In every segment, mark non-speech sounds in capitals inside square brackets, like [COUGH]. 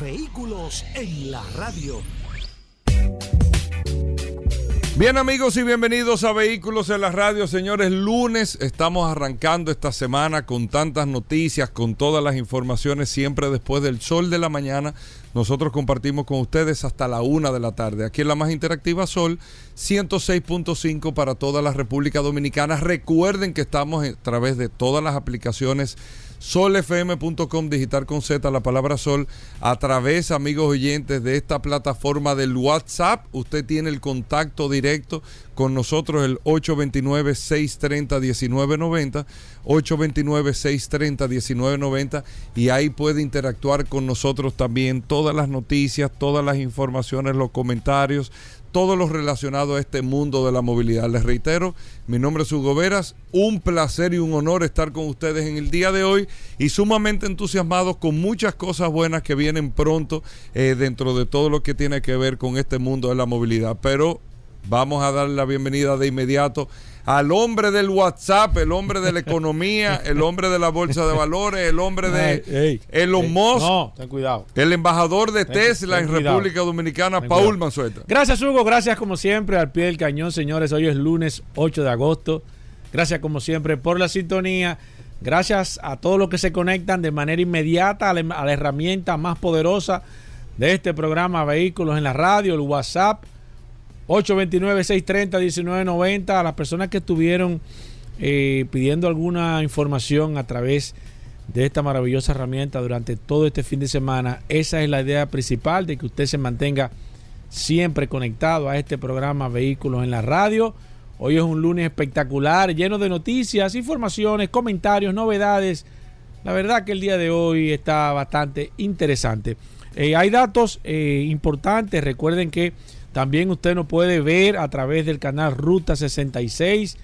Vehículos en la radio. Bien amigos y bienvenidos a Vehículos en la Radio, señores. Lunes estamos arrancando esta semana con tantas noticias, con todas las informaciones, siempre después del sol de la mañana. Nosotros compartimos con ustedes hasta la una de la tarde. Aquí en la más interactiva Sol 106.5 para toda la República Dominicana. Recuerden que estamos a través de todas las aplicaciones solfm.com digital con Z, la palabra sol, a través, amigos oyentes, de esta plataforma del WhatsApp. Usted tiene el contacto directo con nosotros, el 829-630-1990, 829-630-1990, y ahí puede interactuar con nosotros también todas las noticias, todas las informaciones, los comentarios todo lo relacionado a este mundo de la movilidad. Les reitero, mi nombre es Hugo Veras, un placer y un honor estar con ustedes en el día de hoy y sumamente entusiasmados con muchas cosas buenas que vienen pronto eh, dentro de todo lo que tiene que ver con este mundo de la movilidad. Pero vamos a dar la bienvenida de inmediato al hombre del WhatsApp, el hombre de la economía, [LAUGHS] el hombre de la bolsa de valores, el hombre de Elon Musk. No, ten cuidado. El embajador de Tesla en República Dominicana, Paul Manzueta. Gracias, Hugo. Gracias, como siempre, al pie del cañón, señores. Hoy es lunes 8 de agosto. Gracias, como siempre, por la sintonía. Gracias a todos los que se conectan de manera inmediata a la, a la herramienta más poderosa de este programa Vehículos en la Radio, el WhatsApp 829-630-1990. A las personas que estuvieron eh, pidiendo alguna información a través de esta maravillosa herramienta durante todo este fin de semana, esa es la idea principal de que usted se mantenga siempre conectado a este programa Vehículos en la Radio. Hoy es un lunes espectacular, lleno de noticias, informaciones, comentarios, novedades. La verdad que el día de hoy está bastante interesante. Eh, hay datos eh, importantes. Recuerden que también usted nos puede ver a través del canal Ruta 66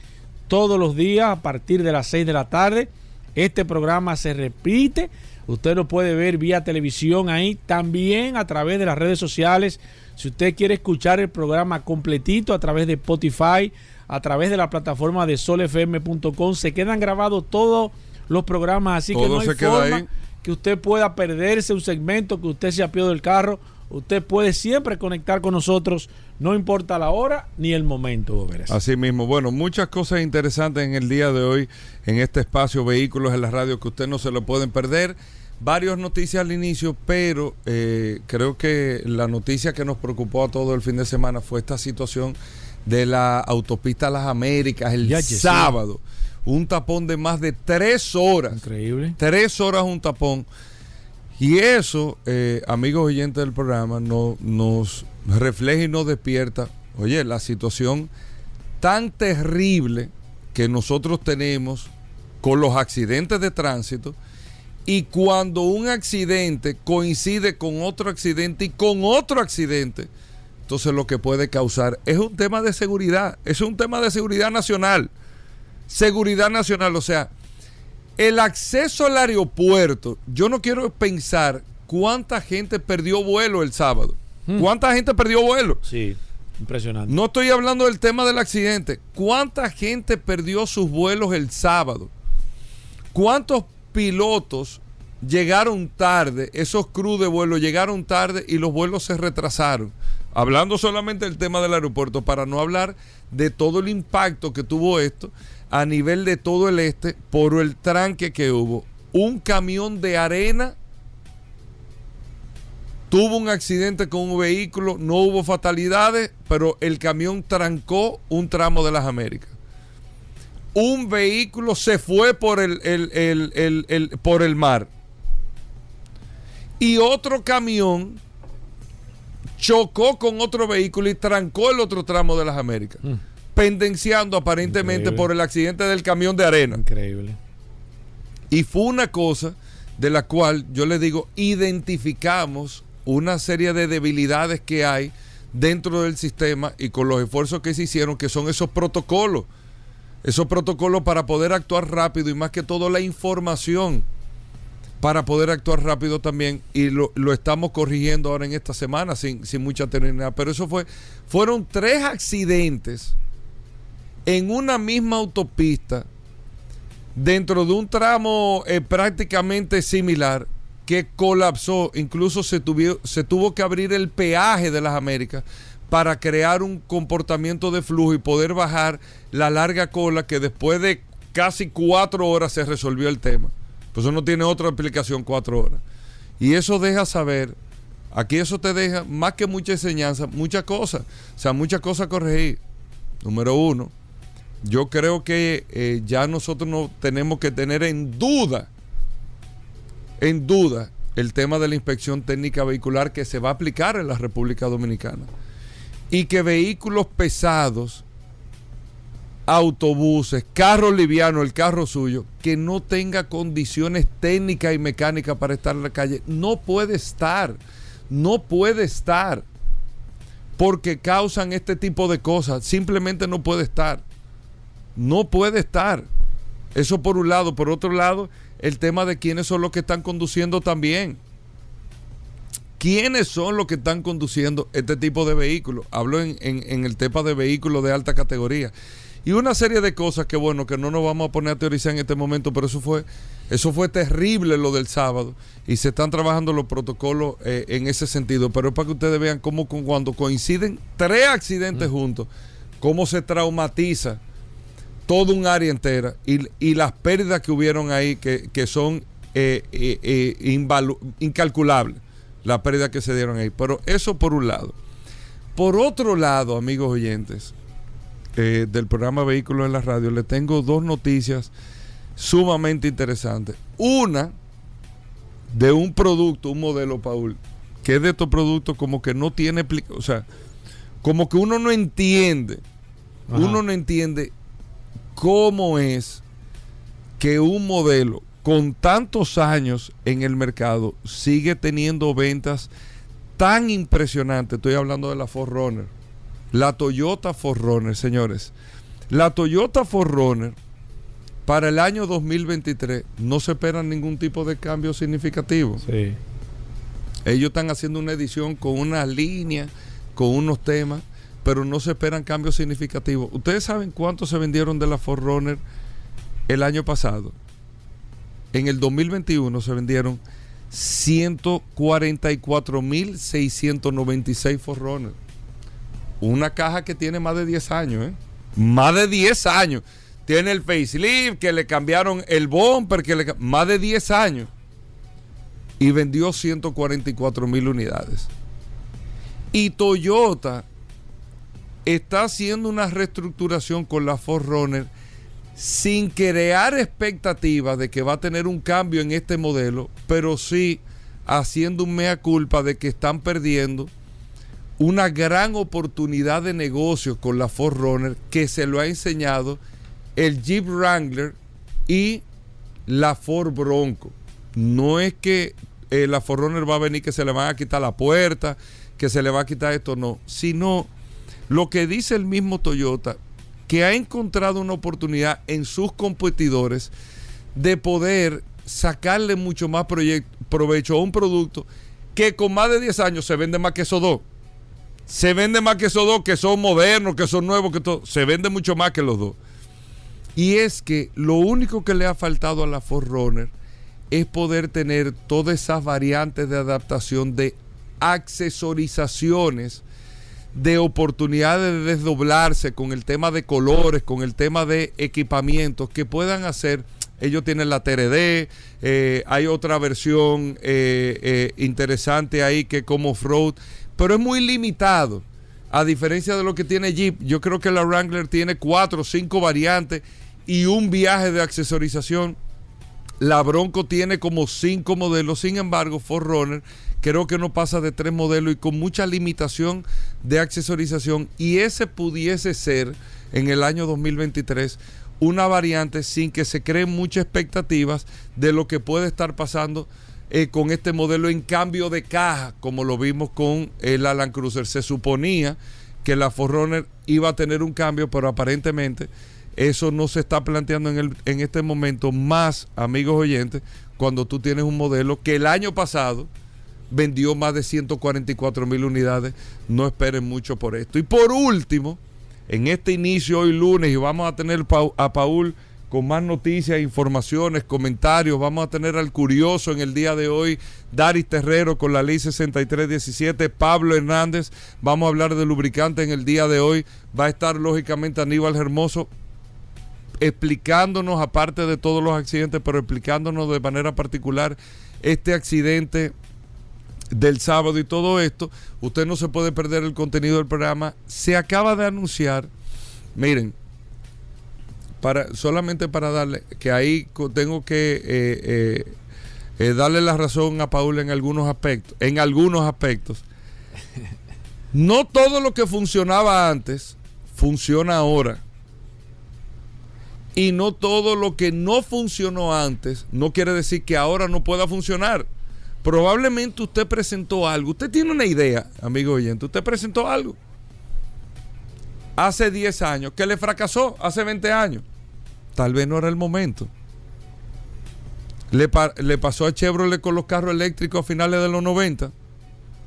todos los días a partir de las 6 de la tarde. Este programa se repite. Usted lo puede ver vía televisión ahí, también a través de las redes sociales. Si usted quiere escuchar el programa completito a través de Spotify, a través de la plataforma de solfm.com, se quedan grabados todos los programas, así que no hay forma que usted pueda perderse un segmento que usted se apió del carro Usted puede siempre conectar con nosotros, no importa la hora ni el momento. Así mismo, bueno, muchas cosas interesantes en el día de hoy en este espacio Vehículos en la Radio que usted no se lo pueden perder. Varias noticias al inicio, pero eh, creo que la noticia que nos preocupó a todo el fin de semana fue esta situación de la autopista Las Américas el sábado. Un tapón de más de tres horas. Increíble. Tres horas un tapón. Y eso, eh, amigos oyentes del programa, no, nos refleja y nos despierta, oye, la situación tan terrible que nosotros tenemos con los accidentes de tránsito y cuando un accidente coincide con otro accidente y con otro accidente, entonces lo que puede causar es un tema de seguridad, es un tema de seguridad nacional. Seguridad nacional, o sea, el acceso al aeropuerto, yo no quiero pensar cuánta gente perdió vuelo el sábado. Hmm. ¿Cuánta gente perdió vuelo? Sí, impresionante. No estoy hablando del tema del accidente. ¿Cuánta gente perdió sus vuelos el sábado? ¿Cuántos pilotos llegaron tarde? Esos crews de vuelo llegaron tarde y los vuelos se retrasaron. Hablando solamente del tema del aeropuerto, para no hablar de todo el impacto que tuvo esto a nivel de todo el este por el tranque que hubo. Un camión de arena tuvo un accidente con un vehículo, no hubo fatalidades, pero el camión trancó un tramo de las Américas. Un vehículo se fue por el, por el mar. Y otro camión chocó con otro vehículo y trancó el otro tramo de las Américas. Mm pendenciando aparentemente por el accidente del camión de arena. Increíble. Y fue una cosa de la cual yo le digo, identificamos una serie de debilidades que hay dentro del sistema y con los esfuerzos que se hicieron, que son esos protocolos, esos protocolos para poder actuar rápido y más que todo la información para poder actuar rápido también y lo, estamos corrigiendo ahora en esta semana sin, sin mucha terminidad. Pero eso fue, fueron tres accidentes en una misma autopista dentro de un tramo eh, prácticamente similar que colapsó, incluso se, se tuvo que abrir el peaje de las Américas para crear un comportamiento de flujo y poder bajar la larga cola que después de casi cuatro horas se resolvió el tema. Pues eso no tiene otra aplicación cuatro horas. Y eso deja saber, aquí eso te deja más que mucha enseñanza, muchas cosas. O sea, muchas cosas a corregir. Número uno, yo creo que eh, ya nosotros no tenemos que tener en duda, en duda, el tema de la inspección técnica vehicular que se va a aplicar en la República Dominicana. Y que vehículos pesados, autobuses, carros livianos, el carro suyo, que no tenga condiciones técnicas y mecánicas para estar en la calle, no puede estar, no puede estar, porque causan este tipo de cosas, simplemente no puede estar no puede estar. Eso por un lado. Por otro lado, el tema de quiénes son los que están conduciendo también. ¿Quiénes son los que están conduciendo este tipo de vehículos? Hablo en, el tema de vehículos de alta categoría. Y una serie de cosas que, bueno, que no nos vamos a poner a teorizar en este momento, pero eso fue, eso fue terrible lo del sábado. Y se están trabajando los protocolos eh, en ese sentido. Pero es para que ustedes vean cómo cuando coinciden tres accidentes juntos, cómo se traumatiza todo un área entera y, las pérdidas que hubieron ahí que, son eh, eh, eh, incalculables, las pérdidas que se dieron ahí. Pero eso por un lado. Por otro lado, amigos oyentes del programa Vehículos en la Radio, le tengo dos noticias sumamente interesantes. Una de un producto, un modelo, Paul, que es de estos productos como que no tiene, o sea, como que uno no entiende, uno no entiende cómo es que un modelo con tantos años en el mercado sigue teniendo ventas tan impresionantes. Estoy hablando de la Forerunner. La Toyota Forerunner, señores. La Toyota Forerunner para el año 2023 no se espera ningún tipo de cambio significativo. Sí. Ellos están haciendo una edición con una línea, con unos temas pero no se esperan cambios significativos. ¿Ustedes saben cuánto se vendieron de la Forerunner el año pasado? En el 2021 se vendieron 144.696 Forerunner. Una caja que tiene más de 10 años, ¿eh? Más de 10 años. Tiene el facelift, que le cambiaron el bumper, que más de 10 años. Y vendió 144 mil unidades. Y Toyota está haciendo una reestructuración con la Forerunner sin crear expectativas de que va a tener un cambio en este modelo, pero sí haciendo un mea culpa de que están perdiendo una gran oportunidad de negocio con la Forerunner que se lo ha enseñado el Jeep Wrangler y la Ford Bronco. No es que eh, la Forerunner va a venir que se le van a quitar la puerta, que se le va a quitar esto, no, sino lo que dice el mismo Toyota, que ha encontrado una oportunidad en sus competidores de poder sacarle mucho más provecho a un producto que con más de 10 años se vende más que esos dos. Se vende más que esos dos, que son modernos, que son nuevos, que todo. Se vende mucho más que los dos. Y es que lo único que le ha faltado a la Forerunner es poder tener todas esas variantes de adaptación de accesorizaciones de oportunidades de desdoblarse con el tema de colores, con el tema de equipamientos que puedan hacer. Ellos tienen la TRD, eh, hay otra versión eh, eh, interesante ahí que como off-road, pero es muy limitado. A diferencia de lo que tiene Jeep, yo creo que la Wrangler tiene cuatro o cinco variantes y un viaje de accesorización. La Bronco tiene como cinco modelos, sin embargo, Forerunner creo que no pasa de tres modelos y con mucha limitación de accesorización y ese pudiese ser en el año 2023 una variante sin que se creen muchas expectativas de lo que puede estar pasando eh, con este modelo en cambio de caja, como lo vimos con el Alan Cruiser. Se suponía que la Forerunner iba a tener un cambio, pero aparentemente eso no se está planteando en, el, en este momento más, amigos oyentes, cuando tú tienes un modelo que el año pasado vendió más de 144 mil unidades. No esperen mucho por esto. Y por último, en este inicio hoy lunes, y vamos a tener a Paul con más noticias, informaciones, comentarios. Vamos a tener al curioso en el día de hoy, Daris Terrero con la ley 6317, Pablo Hernández. Vamos a hablar de lubricante en el día de hoy. Va a estar lógicamente Aníbal Hermoso explicándonos, aparte de todos los accidentes, pero explicándonos de manera particular este accidente del sábado y todo esto. Usted no se puede perder el contenido del programa. Se acaba de anunciar, miren, para, solamente para darle, que ahí tengo que eh, eh, eh, darle la razón a Paul en algunos aspectos, en algunos aspectos. [LAUGHS] No todo lo que funcionaba antes funciona ahora. Y no todo lo que no funcionó antes no quiere decir que ahora no pueda funcionar. Probablemente usted presentó algo. Usted tiene una idea, amigo oyente. Usted presentó algo hace 10 años que le fracasó hace 20 años. Tal vez no era el momento. Le, pasó a Chevrolet con los carros eléctricos a finales de los 90.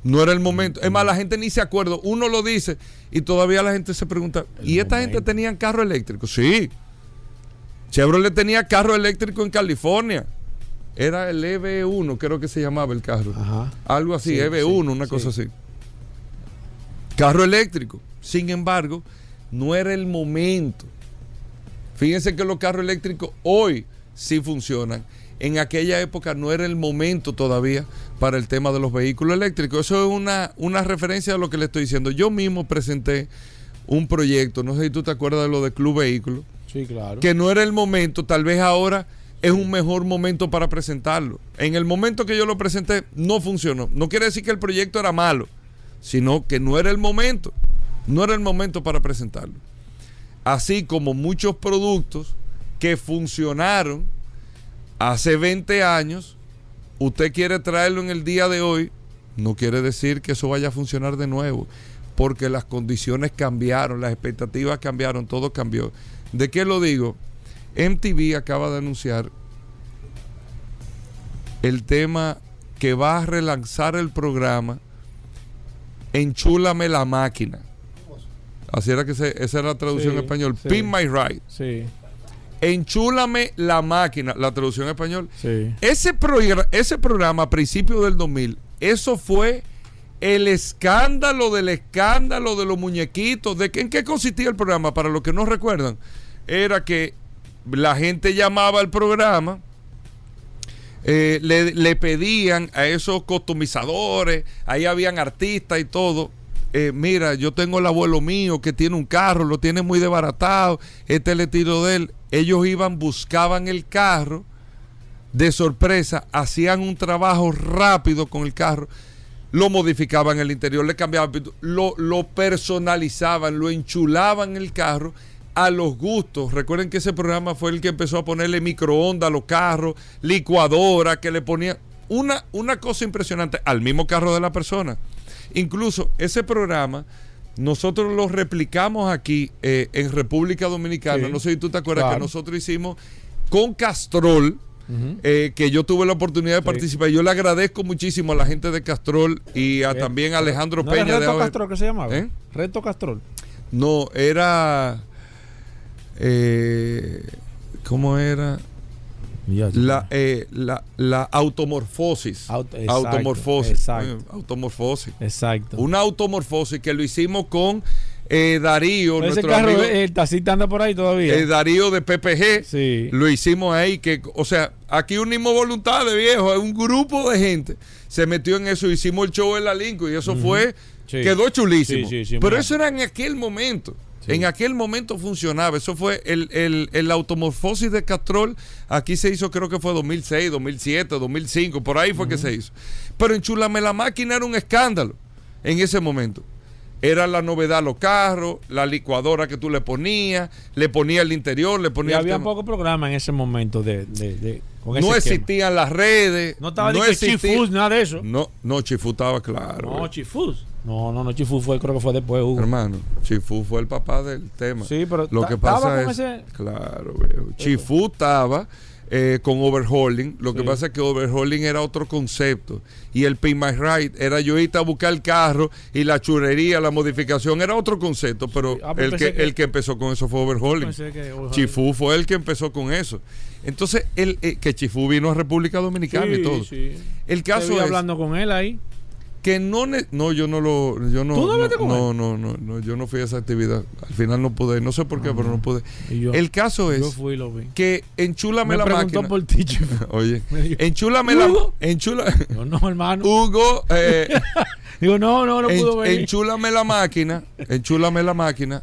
No era el momento. Es más, la gente ni se acuerda. Uno lo dice y todavía la gente se pregunta, ¿y esta gente tenía carro eléctrico? Sí. Chevrolet tenía carro eléctrico en California. Era el EV1, creo que se llamaba el carro. Algo así, EV1, una cosa así. Carro eléctrico. Sin embargo, no era el momento. Fíjense que los carros eléctricos hoy sí funcionan. En aquella época no era el momento todavía para el tema de los vehículos eléctricos. Eso es una, una referencia a lo que le estoy diciendo. Yo mismo presenté un proyecto, no sé si tú te acuerdas de lo de Club Vehículo. Claro. Que no era el momento, tal vez ahora es un mejor momento para presentarlo. En el momento que yo lo presenté no funcionó. No quiere decir que el proyecto era malo, sino que no era el momento. No era el momento para presentarlo así como muchos productos que funcionaron hace 20 años, usted quiere traerlo en el día de hoy, no quiere decir que eso vaya a funcionar de nuevo, porque las condiciones cambiaron, las expectativas cambiaron, todo cambió. ¿De qué lo digo? MTV acaba de anunciar el tema que va a relanzar el programa Enchúlame la máquina. Así era que esa era la traducción en español. Pin My Ride. Sí. Enchúlame la máquina, la traducción en español. Ese, ese programa a principios del 2000, eso fue el escándalo del escándalo de los muñequitos. ¿De ¿En qué consistía el programa? Para los que no recuerdan, era que la gente llamaba al programa, eh, le, pedían a esos customizadores, ahí habían artistas y todo, eh, mira, yo tengo el abuelo mío que tiene un carro, lo tiene muy desbaratado, este le tiro de él. Ellos iban, buscaban el carro de sorpresa, hacían un trabajo rápido con el carro, lo modificaban el interior, le cambiaban, lo, lo personalizaban, lo enchulaban el carro a los gustos. Recuerden que ese programa fue el que empezó a ponerle microondas a los carros, licuadora, que le ponía una, una cosa impresionante al mismo carro de la persona. Incluso ese programa nosotros lo replicamos aquí eh, en República Dominicana. No sé si tú te acuerdas que nosotros hicimos con Castrol. Eh, que yo tuve la oportunidad de participar. Yo le agradezco muchísimo a la gente de Castrol y a, también a Alejandro Peña. ¿Reto Castrol que se llamaba? ¿Eh? ¿Reto Castrol? No, era. ¿Cómo era? La, eh, la, la, automorfosis. automorfosis. Exacto. automorfosis. Exacto. Una automorfosis que lo hicimos con eh, Darío. Ese carro, el tacita anda por ahí todavía. El Darío de PPG. Sí. Lo hicimos ahí. que O sea, aquí unimos voluntad de viejo. Un grupo de gente se metió en eso. Hicimos el show en la Lincoln y eso fue. Quedó chulísimo. Pero eso era en aquel momento. En aquel momento funcionaba. Eso fue el, el, automorfosis de Castrol. Aquí se hizo, creo que fue 2006, 2007, 2005. Por ahí fue que se hizo. Pero en Chulame la máquina era un escándalo en ese momento. Era la novedad los carros, la licuadora que tú le ponías, le ponías el interior, le Y ponías... el había tema. poco programa en ese momento de, de, de- con ese no esquema. existían las redes. No estaba existía- Chifus, nada de eso. No, no, Chifú estaba claro. No, güey. Chifus. No, no, no, Chifus fue, creo que fue después, Hugo. Hermano, Chifú fue el papá del tema. Sí, pero lo que pasa con es, ese- claro, viejo. Chifú estaba eh, con overhauling. Lo que pasa es que overhauling era otro concepto y el Pay My Ride era yo irte a buscar el carro y la churería, la modificación era otro concepto, pero Ah, pero el que, el que empezó con eso fue overhauling. Overhauling. Chifú fue el que empezó con eso. Entonces, el, eh, que Chifú vino a República Dominicana y todo. El caso vi es hablando con él ahí. Que no no yo no lo yo no ¿Tú no con no, no, no, no, yo no fui a esa actividad. Al final no pude no sé por qué pero no pude. Yo- el caso Yo es fui y lo vi. que enchúlame Me la máquina. por ti, Chifu. [LAUGHS] oye enchúlame la enchula Yo no, hermano. [LAUGHS] Hugo eh, [LAUGHS] Digo, no, no, no en- pudo venir. enchúlame la máquina enchúlame la máquina.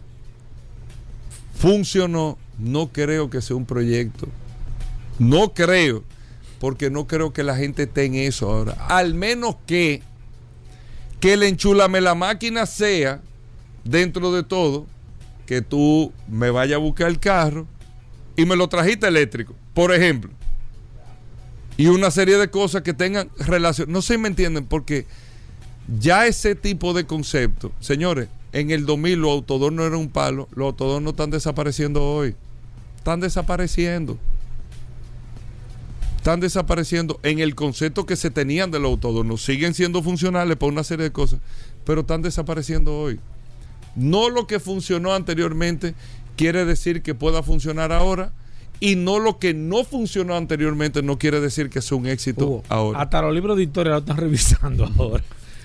Funcionó. No creo que sea un proyecto. No creo porque no creo que la gente esté en eso ahora. Al menos que que el enchúlame la máquina sea dentro de todo que tú me vayas a buscar el carro y me lo trajiste eléctrico, por ejemplo. Y una serie de cosas que tengan relación. No sé si me entienden, porque ya ese tipo de concepto, señores, en el 2000 los autodor no eran un palo, los autodor no están desapareciendo hoy. Están desapareciendo. Están desapareciendo en el concepto que se tenían de los autodonos. Siguen siendo funcionales para una serie de cosas, pero están desapareciendo hoy. No lo que funcionó anteriormente quiere decir que pueda funcionar ahora. Y no lo que no funcionó anteriormente no quiere decir que sea un éxito Hugo, ahora. Hasta los libros de historia lo están [LAUGHS] revisando ahora.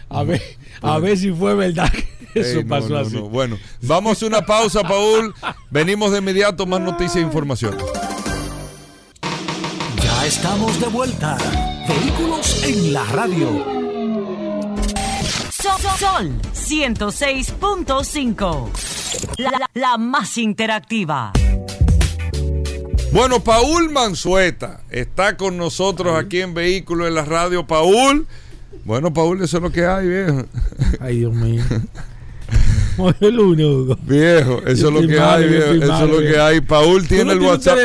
A ver, a ver si fue verdad que eso Ey, no, pasó no, así. no. Bueno, vamos a una pausa, Paul. Venimos de inmediato, más noticias e información. Estamos de vuelta. Vehículos en la radio. Sol, Sol 106.5. La, la- la más interactiva. Bueno, Paul Manzueta está con nosotros aquí en Vehículos en la Radio. Paul. Bueno, Paul, eso es lo que hay, viejo. Ay, Dios mío. [LAUGHS] Lunes, Hugo. Viejo, eso es lo que hay, viejo. Eso es lo que hay. Paul tiene el WhatsApp.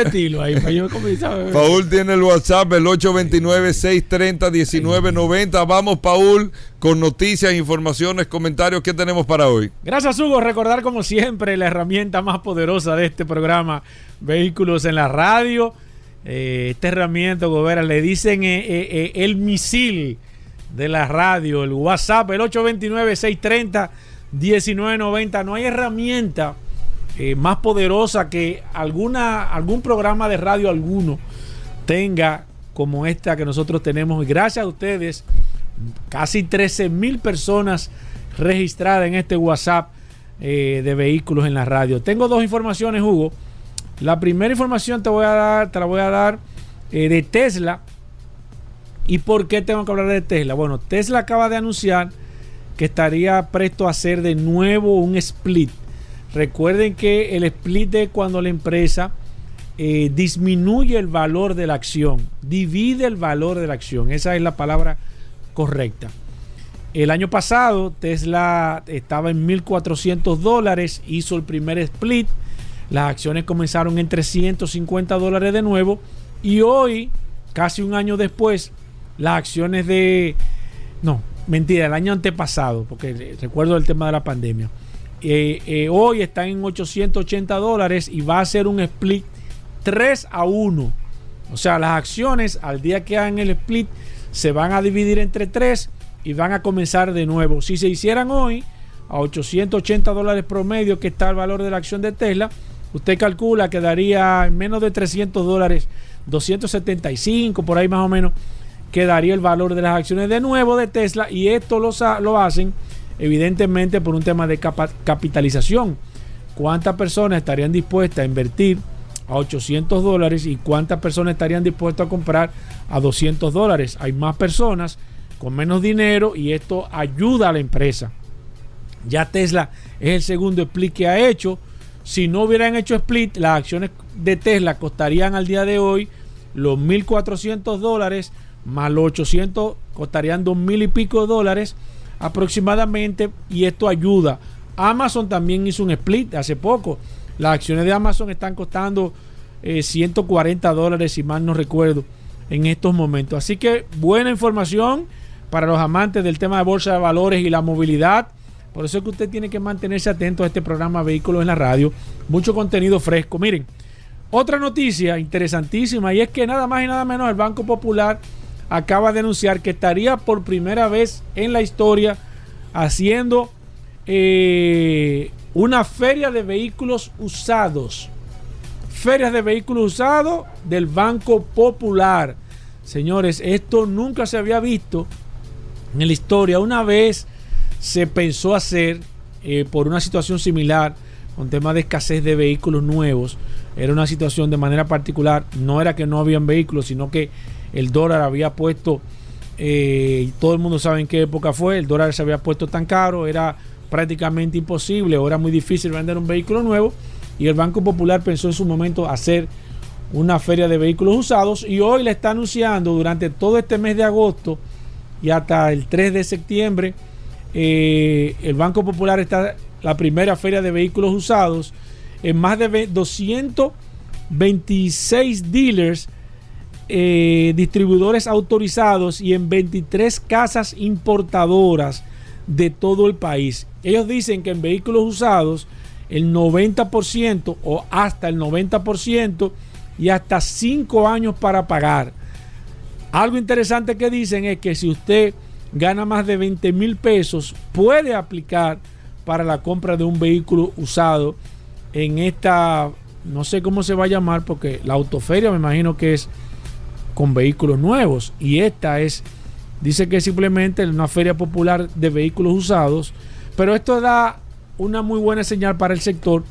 Paul tiene el WhatsApp, el 829-630-1990. Vamos, Paul, con noticias, informaciones, comentarios. ¿Qué tenemos para hoy? Gracias, Hugo. Recordar, como siempre, la herramienta más poderosa de este programa, Vehículos en la Radio. Eh, esta herramienta, Gobera, le dicen eh, eh, el misil de la radio, el WhatsApp, el 829-630-1990. No hay herramienta eh, más poderosa que alguna, algún programa de radio alguno tenga como esta que nosotros tenemos. Y gracias a ustedes, casi 13 mil personas registradas en este WhatsApp eh, de vehículos en la radio. Tengo dos informaciones, Hugo. La primera información te voy a dar, te la voy a dar eh, de Tesla. ¿Y por qué tengo que hablar de Tesla? Bueno, Tesla acaba de anunciar que estaría presto a hacer de nuevo un split. Recuerden que el split es cuando la empresa eh, disminuye el valor de la acción, divide el valor de la acción. Esa es la palabra correcta. El año pasado Tesla estaba en 1.400 dólares, hizo el primer split, las acciones comenzaron en 350 dólares de nuevo y hoy, casi un año después, las acciones de... No, mentira, el año antepasado, porque recuerdo el tema de la pandemia. Eh, eh, hoy están en 880 dólares y va a ser un split 3 a 1. O sea, las acciones al día que hagan el split se van a dividir entre 3 y van a comenzar de nuevo. Si se hicieran hoy a 880 dólares promedio, que está el valor de la acción de Tesla, usted calcula que daría en menos de 300 dólares, 275 por ahí más o menos, quedaría el valor de las acciones de nuevo de Tesla y esto lo, lo hacen evidentemente por un tema de capitalización. ¿Cuántas personas estarían dispuestas a invertir a 800 dólares y cuántas personas estarían dispuestas a comprar a 200 dólares? Hay más personas con menos dinero y esto ayuda a la empresa. Ya Tesla es el segundo split que ha hecho. Si no hubieran hecho split, las acciones de Tesla costarían al día de hoy los 1.400 dólares más los 800 costarían 2.000 y pico de dólares aproximadamente y esto ayuda Amazon también hizo un split hace poco. Las acciones de Amazon están costando eh, 140 dólares, si mal no recuerdo, en estos momentos. Así que buena información para los amantes del tema de bolsa de valores y la movilidad. Por eso es que usted tiene que mantenerse atento a este programa Vehículos en la Radio. Mucho contenido fresco. Miren, otra noticia interesantísima y es que nada más y nada menos el Banco Popular acaba de anunciar que estaría por primera vez en la historia haciendo eh, una feria de vehículos usados. Ferias de vehículos usados del Banco Popular. Señores, esto nunca se había visto en la historia. Una vez se pensó hacer eh, por una situación similar con tema de escasez de vehículos nuevos. Era una situación de manera particular. No era que no habían vehículos, sino que el dólar había puesto, eh, todo el mundo sabe en qué época fue, el dólar se había puesto tan caro, era prácticamente imposible o era muy difícil vender un vehículo nuevo. Y el Banco Popular pensó en su momento hacer una feria de vehículos usados y hoy le está anunciando durante todo este mes de agosto y hasta el 3 de septiembre eh, el Banco Popular está la primera feria de vehículos usados en más de 226 dealers, eh, distribuidores autorizados y en 23 casas importadoras de todo el país. Ellos dicen que en vehículos usados el 90% o hasta el 90% y hasta 5 años para pagar. Algo interesante que dicen es que si usted gana más de 20 mil pesos, puede aplicar para la compra de un vehículo usado en esta, no sé cómo se va a llamar, porque la autoferia me imagino que es con vehículos nuevos y esta es, dice que es simplemente una feria popular de vehículos usados, pero esto da una muy buena señal para el sector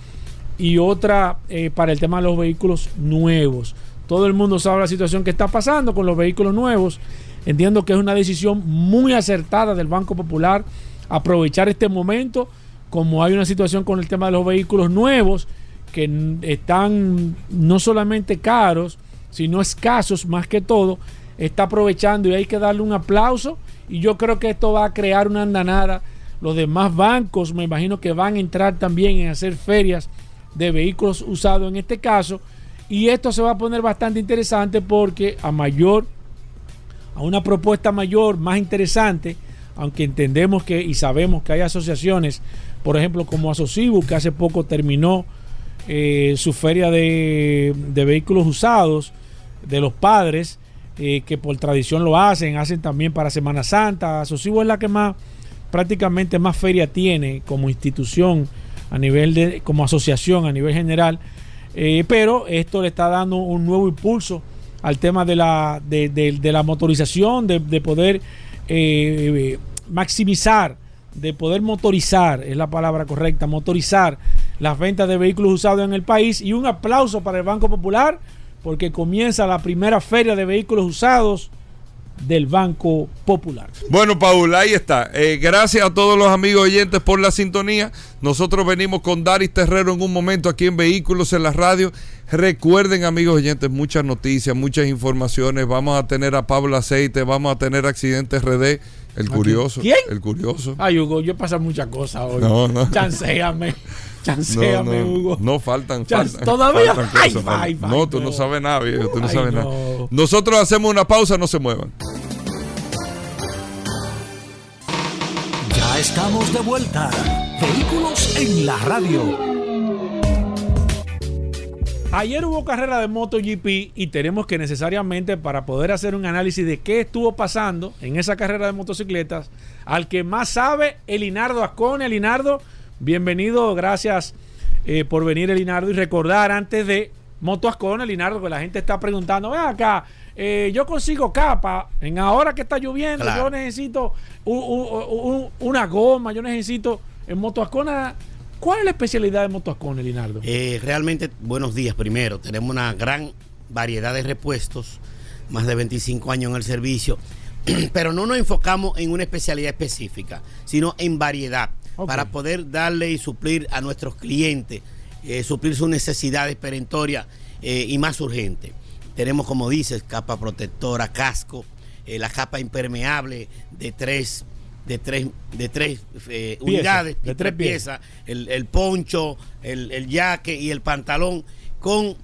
y otra eh, para el tema de los vehículos nuevos. Todo el mundo sabe la situación que está pasando con los vehículos nuevos. Entiendo que es una decisión muy acertada del Banco Popular aprovechar este momento, como hay una situación con el tema de los vehículos nuevos que están no solamente caros, sino escasos más que todo, está aprovechando y hay que darle un aplauso y yo creo que esto va a crear una andanada. Los demás bancos me imagino que van a entrar también en hacer ferias de vehículos usados en este caso y esto se va a poner bastante interesante porque a mayor, a una propuesta mayor, más interesante, aunque entendemos que y sabemos que hay asociaciones, por ejemplo como Asocibu, que hace poco terminó eh, su feria de, de, vehículos usados de los padres, eh, que por tradición lo hacen, hacen también para Semana Santa. Asocibu es la que más, prácticamente más feria tiene como institución a nivel de, como asociación a nivel general eh, pero esto le está dando un nuevo impulso al tema de la, de la motorización, de, poder eh, maximizar, de poder motorizar, es la palabra correcta, motorizar las ventas de vehículos usados en el país. Y un aplauso para el Banco Popular porque comienza la primera feria de vehículos usados del Banco Popular. Bueno, Paul, ahí está. Eh, gracias a todos los amigos oyentes por la sintonía. Nosotros venimos con Daris Terrero en un momento aquí en Vehículos en la Radio. Recuerden, amigos oyentes, muchas noticias, muchas informaciones. Vamos a tener a Pablo Aceite, vamos a tener Accidentes RD. El curioso. ¿Quién? El curioso. Ay, Hugo, yo he muchas cosas hoy. No, no. Chanceame. [LAUGHS] Chanceame, no, no, Hugo. No, faltan. Chance, faltan ¿Todavía? faltan Ay, cosas, ay, faltan. ay, no, tú no, no. sabes nada, viejo. Tú no Ay, sabes no. nada. Nosotros hacemos una pausa, no se muevan. Ya estamos de vuelta. Vehículos en la radio. Ayer hubo carrera de MotoGP y tenemos que necesariamente para poder hacer un análisis de qué estuvo pasando en esa carrera de motocicletas, al que más sabe, Elinardo Ascone. Elinardo, bienvenido, gracias eh, por venir Elinardo y recordar antes de Moto Ascone, Elinardo, que la gente está preguntando, ven acá, eh, yo consigo capa, en ahora que está lloviendo, Claro. yo necesito una goma, yo necesito en Moto Ascona. ¿Cuál es la especialidad de Moto Ascone, Elinardo? Eh, realmente, buenos días primero. Tenemos una gran variedad de repuestos, más de 25 años en el servicio, [CLEARS THROAT] pero no nos enfocamos en una especialidad específica, sino en variedad, para poder darle y suplir a nuestros clientes, eh, suplir sus necesidades perentorias eh, y más urgentes. Tenemos, como dices, capa protectora, casco, la capa impermeable de tres de tres, de tres eh, unidades, de tres piezas, el, el poncho, el, el jaque y el pantalón con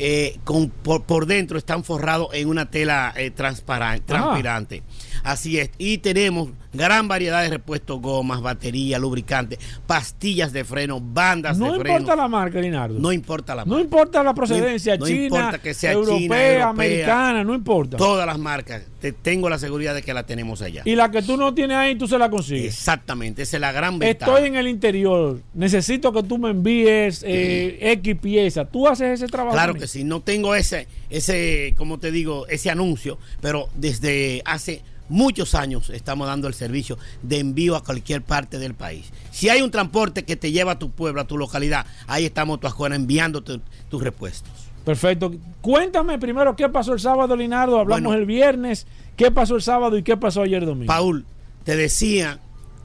eh, con, por, por dentro están forrados en una tela eh, transparente, Ah. transpirante. Así es. Y tenemos gran variedad de repuestos, gomas, batería, lubricantes, pastillas de freno, bandas No de freno. importa la marca, Linardo. No importa la No marca. importa la procedencia, no china, importa que sea europea, china, europea, americana, no importa. Todas las marcas, te tengo la seguridad de que la tenemos allá. Y la que tú no tienes ahí, tú se la consigues. Exactamente, esa es la gran ventaja. Estoy en el interior. Necesito que tú me envíes eh, X pieza. Tú haces ese trabajo. Claro que sí, no tengo ese, ese, como te digo, ese anuncio, pero desde hace muchos años estamos dando el servicio de envío a cualquier parte del país. Si hay un transporte que te lleva a tu pueblo, a tu localidad, ahí estamos tu escuela enviándote tus repuestos. Perfecto. Cuéntame primero qué pasó el sábado, Linardo. Hablamos Bueno. el viernes. ¿Qué pasó el sábado y qué pasó ayer domingo? Paul, te decía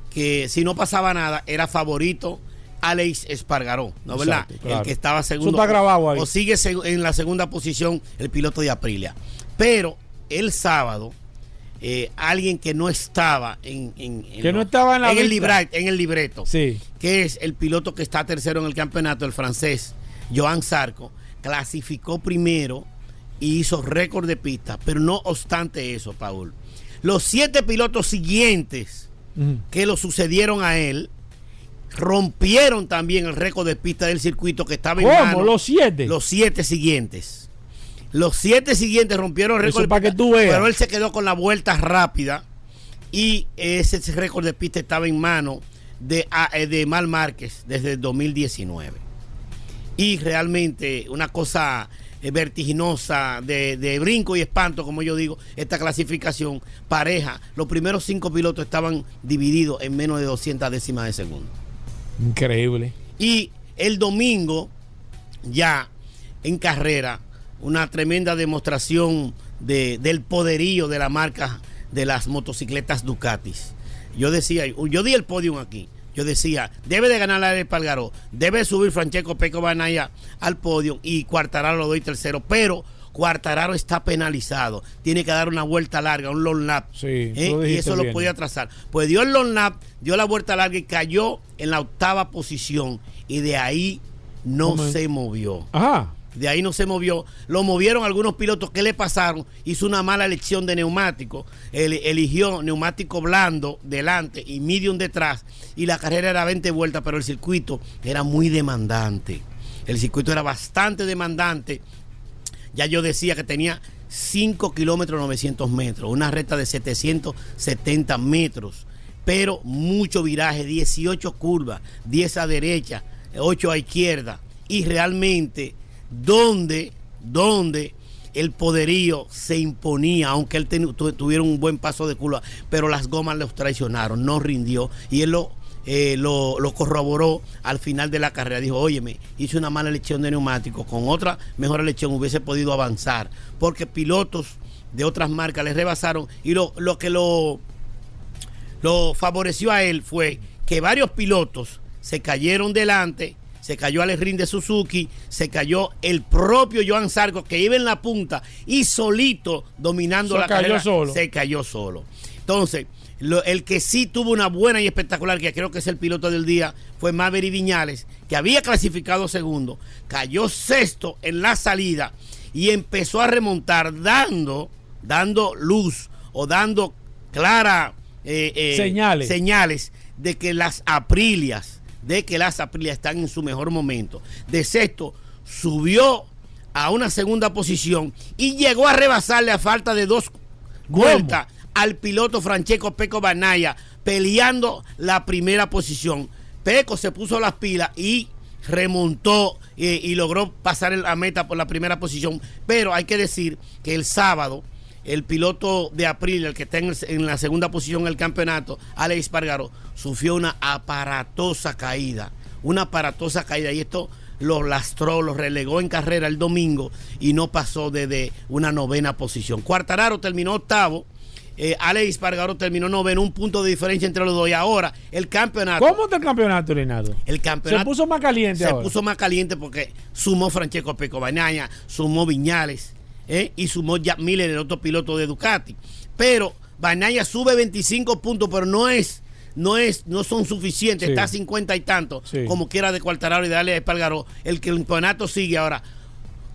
que si no pasaba nada, era favorito Alex Espargaró, ¿no verdad? Exacto, claro. El que estaba segundo. Eso está grabado ahí. O sigue en la segunda posición el piloto de Aprilia. Pero el sábado, eh, alguien que no estaba en, en- en Que no estaba en la el, libra- en el libreto, Sí. que es el piloto que está tercero en el campeonato, el francés Joan Sarco, clasificó primero y hizo récord de pista. Pero no obstante eso, Paul, los siete pilotos siguientes que lo sucedieron a él rompieron también el récord de pista del circuito que estaba en ¿Cómo? mano. ¿Los siete? Los siete siguientes. Los siete siguientes rompieron récord de para pista, que tú veas. Pero él se quedó con la vuelta rápida y ese récord de pista estaba en mano de, a- eh, de Mal Márquez desde el 2019. Y realmente una cosa eh, vertiginosa, de, de brinco y espanto, como yo digo, esta clasificación pareja. Los primeros cinco pilotos estaban divididos en menos de 200 décimas de segundo. Increíble. Y el domingo, ya en carrera, una tremenda demostración de- del poderío de la marca de las motocicletas Ducatis. Yo decía, yo di el podium aquí. Yo decía, debe de ganar la Palgaró, debe subir Francesco Peco Banaya al podio y Cuartararo lo doy tercero, pero Cuartararo está penalizado, tiene que dar una vuelta larga, un long lap, Sí, ¿eh? y eso lo podía atrasar. Pues dio el long lap, dio la vuelta larga y cayó en la octava posición y de ahí no se movió. Ajá. De ahí no se movió. Lo movieron algunos pilotos. ¿Qué le pasaron? Hizo una mala elección de neumático. Él eligió neumático blando delante y medium detrás. Y la carrera era 20 vueltas, pero el circuito era muy demandante. El circuito era bastante demandante. Ya yo decía que tenía 5 kilómetros 900 metros, una recta de 770 metros, pero mucho viraje, 18 curvas, 10 a derecha, 8 a izquierda. Y realmente, donde, donde el poderío se imponía, aunque él tuviera un buen paso de curva, pero las gomas los traicionaron, no rindió. Y él lo, eh, corroboró al final de la carrera. Dijo, óyeme, hice una mala elección de neumáticos, con otra mejor elección hubiese podido avanzar, porque pilotos de otras marcas le rebasaron y lo, que lo favoreció a él fue que varios pilotos se cayeron delante, se cayó Alejandro de Suzuki, se cayó el propio Joan Sarco que iba en la punta y solito dominando Se la cayó carrera solo. se cayó solo. Entonces, lo- el que sí tuvo una buena y espectacular, que creo que es el piloto del día, fue Maverick Viñales, que había clasificado segundo, cayó sexto en la salida y empezó a remontar dando, dando luz o dando clara eh, eh, Señales. señales de que las Aprilias, de que las Aprilias están en su mejor momento. De sexto, subió a una segunda posición y llegó a rebasarle a falta de dos vueltas al piloto Francesco Peco Banaya peleando la primera posición. Peco se puso las pilas y remontó eh, y logró pasar la meta por la primera posición. Pero hay que decir que el sábado el piloto de April, el que está en, el- en la segunda posición en el campeonato, Alex Espargaro, sufrió una aparatosa caída. Una aparatosa caída. Y esto lo lastró, lo relegó en carrera el domingo y no pasó desde una novena posición. Cuartararo terminó octavo. Eh, Alex Espargaro terminó noveno, un punto de diferencia entre los dos. Y ahora el campeonato. ¿Cómo está el campeonato, Leonardo? El campeonato Se puso más caliente se ahora. puso más caliente porque sumó Francesco Peco Banaña, sumó Viñales ¿eh? y sumó Jack Miller, el otro piloto de Ducati. Pero Banaya sube 25 puntos, pero no es no es no son suficientes, Sí. está a 50 y tanto, Sí. como quiera de Cuartararo y darle a Espargaró. El campeonato sigue ahora.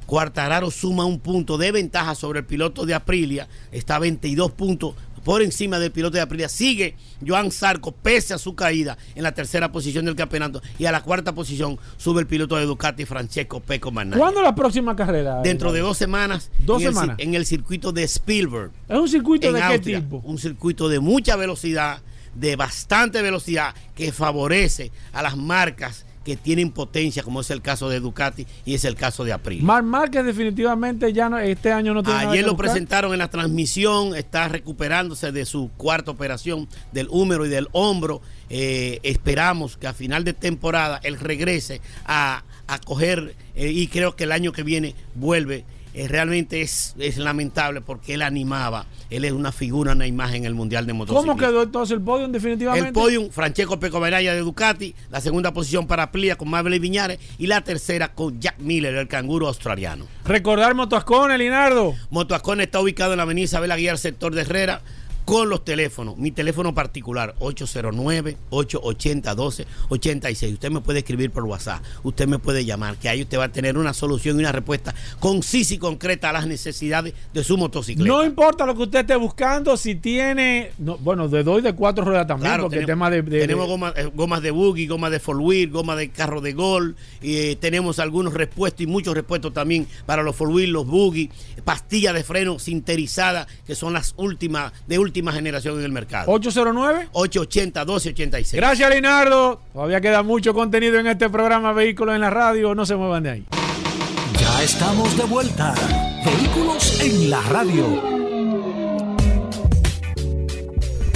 Cuartararo suma un punto de ventaja sobre el piloto de Aprilia, está a 22 puntos por encima del piloto de Aprilia. Sigue Joan Zarco, pese a su caída, en la tercera posición del campeonato. Y a la cuarta posición sube el piloto de Ducati, Francesco Peco Manaya. ¿Cuándo la próxima carrera? Dentro de dos semanas, Dos en, el, semanas. ci- en el circuito de Spielberg, ¿Es un circuito de qué tipo? Un circuito de mucha velocidad, de bastante velocidad, que favorece a las marcas que tienen potencia, como es el caso de Ducati y es el caso de Aprilia. Mar Márquez definitivamente ya no, este año no tiene nada Ayer que lo buscar. presentaron en la transmisión, está recuperándose de su cuarta operación del húmero y del hombro. Eh, esperamos que a final de temporada él regrese a, a coger eh, y creo que el año que viene vuelve. Eh, realmente es, es lamentable porque él animaba, él es una figura, una imagen en el Mundial de Motociclismo. ¿Cómo quedó entonces el podio definitivamente? El podium, Francesco Peco Benaya de Ducati, la segunda posición para Aprilia con Mabel Viñares y la tercera con Jack Miller, el canguro australiano. Recordar Motoascone, Linardo. Motoacón está ubicado en la avenida Isabel Aguiar, sector de Herrera, con los teléfonos. Mi teléfono particular, 809-880-1286. Usted me puede escribir por WhatsApp, usted me puede llamar, que ahí usted va a tener una solución y una respuesta concisa y concreta a las necesidades de su motocicleta. No importa lo que usted esté buscando, si tiene, no, bueno, de dos y de cuatro ruedas también, Claro, porque el tenemos, tema de, de- tenemos eh, gomas de buggy, gomas de four wheel, goma de carro de gol, y, eh, tenemos algunos repuestos y muchos repuestos también para los four wheel, los buggy, pastillas de freno sinterizadas, que son las últimas, de última generación en el mercado. 809. 880-1286. Gracias, Linardo. Todavía queda mucho contenido en este programa Vehículos en la Radio. No se muevan de ahí. Ya estamos de vuelta. Vehículos en la radio.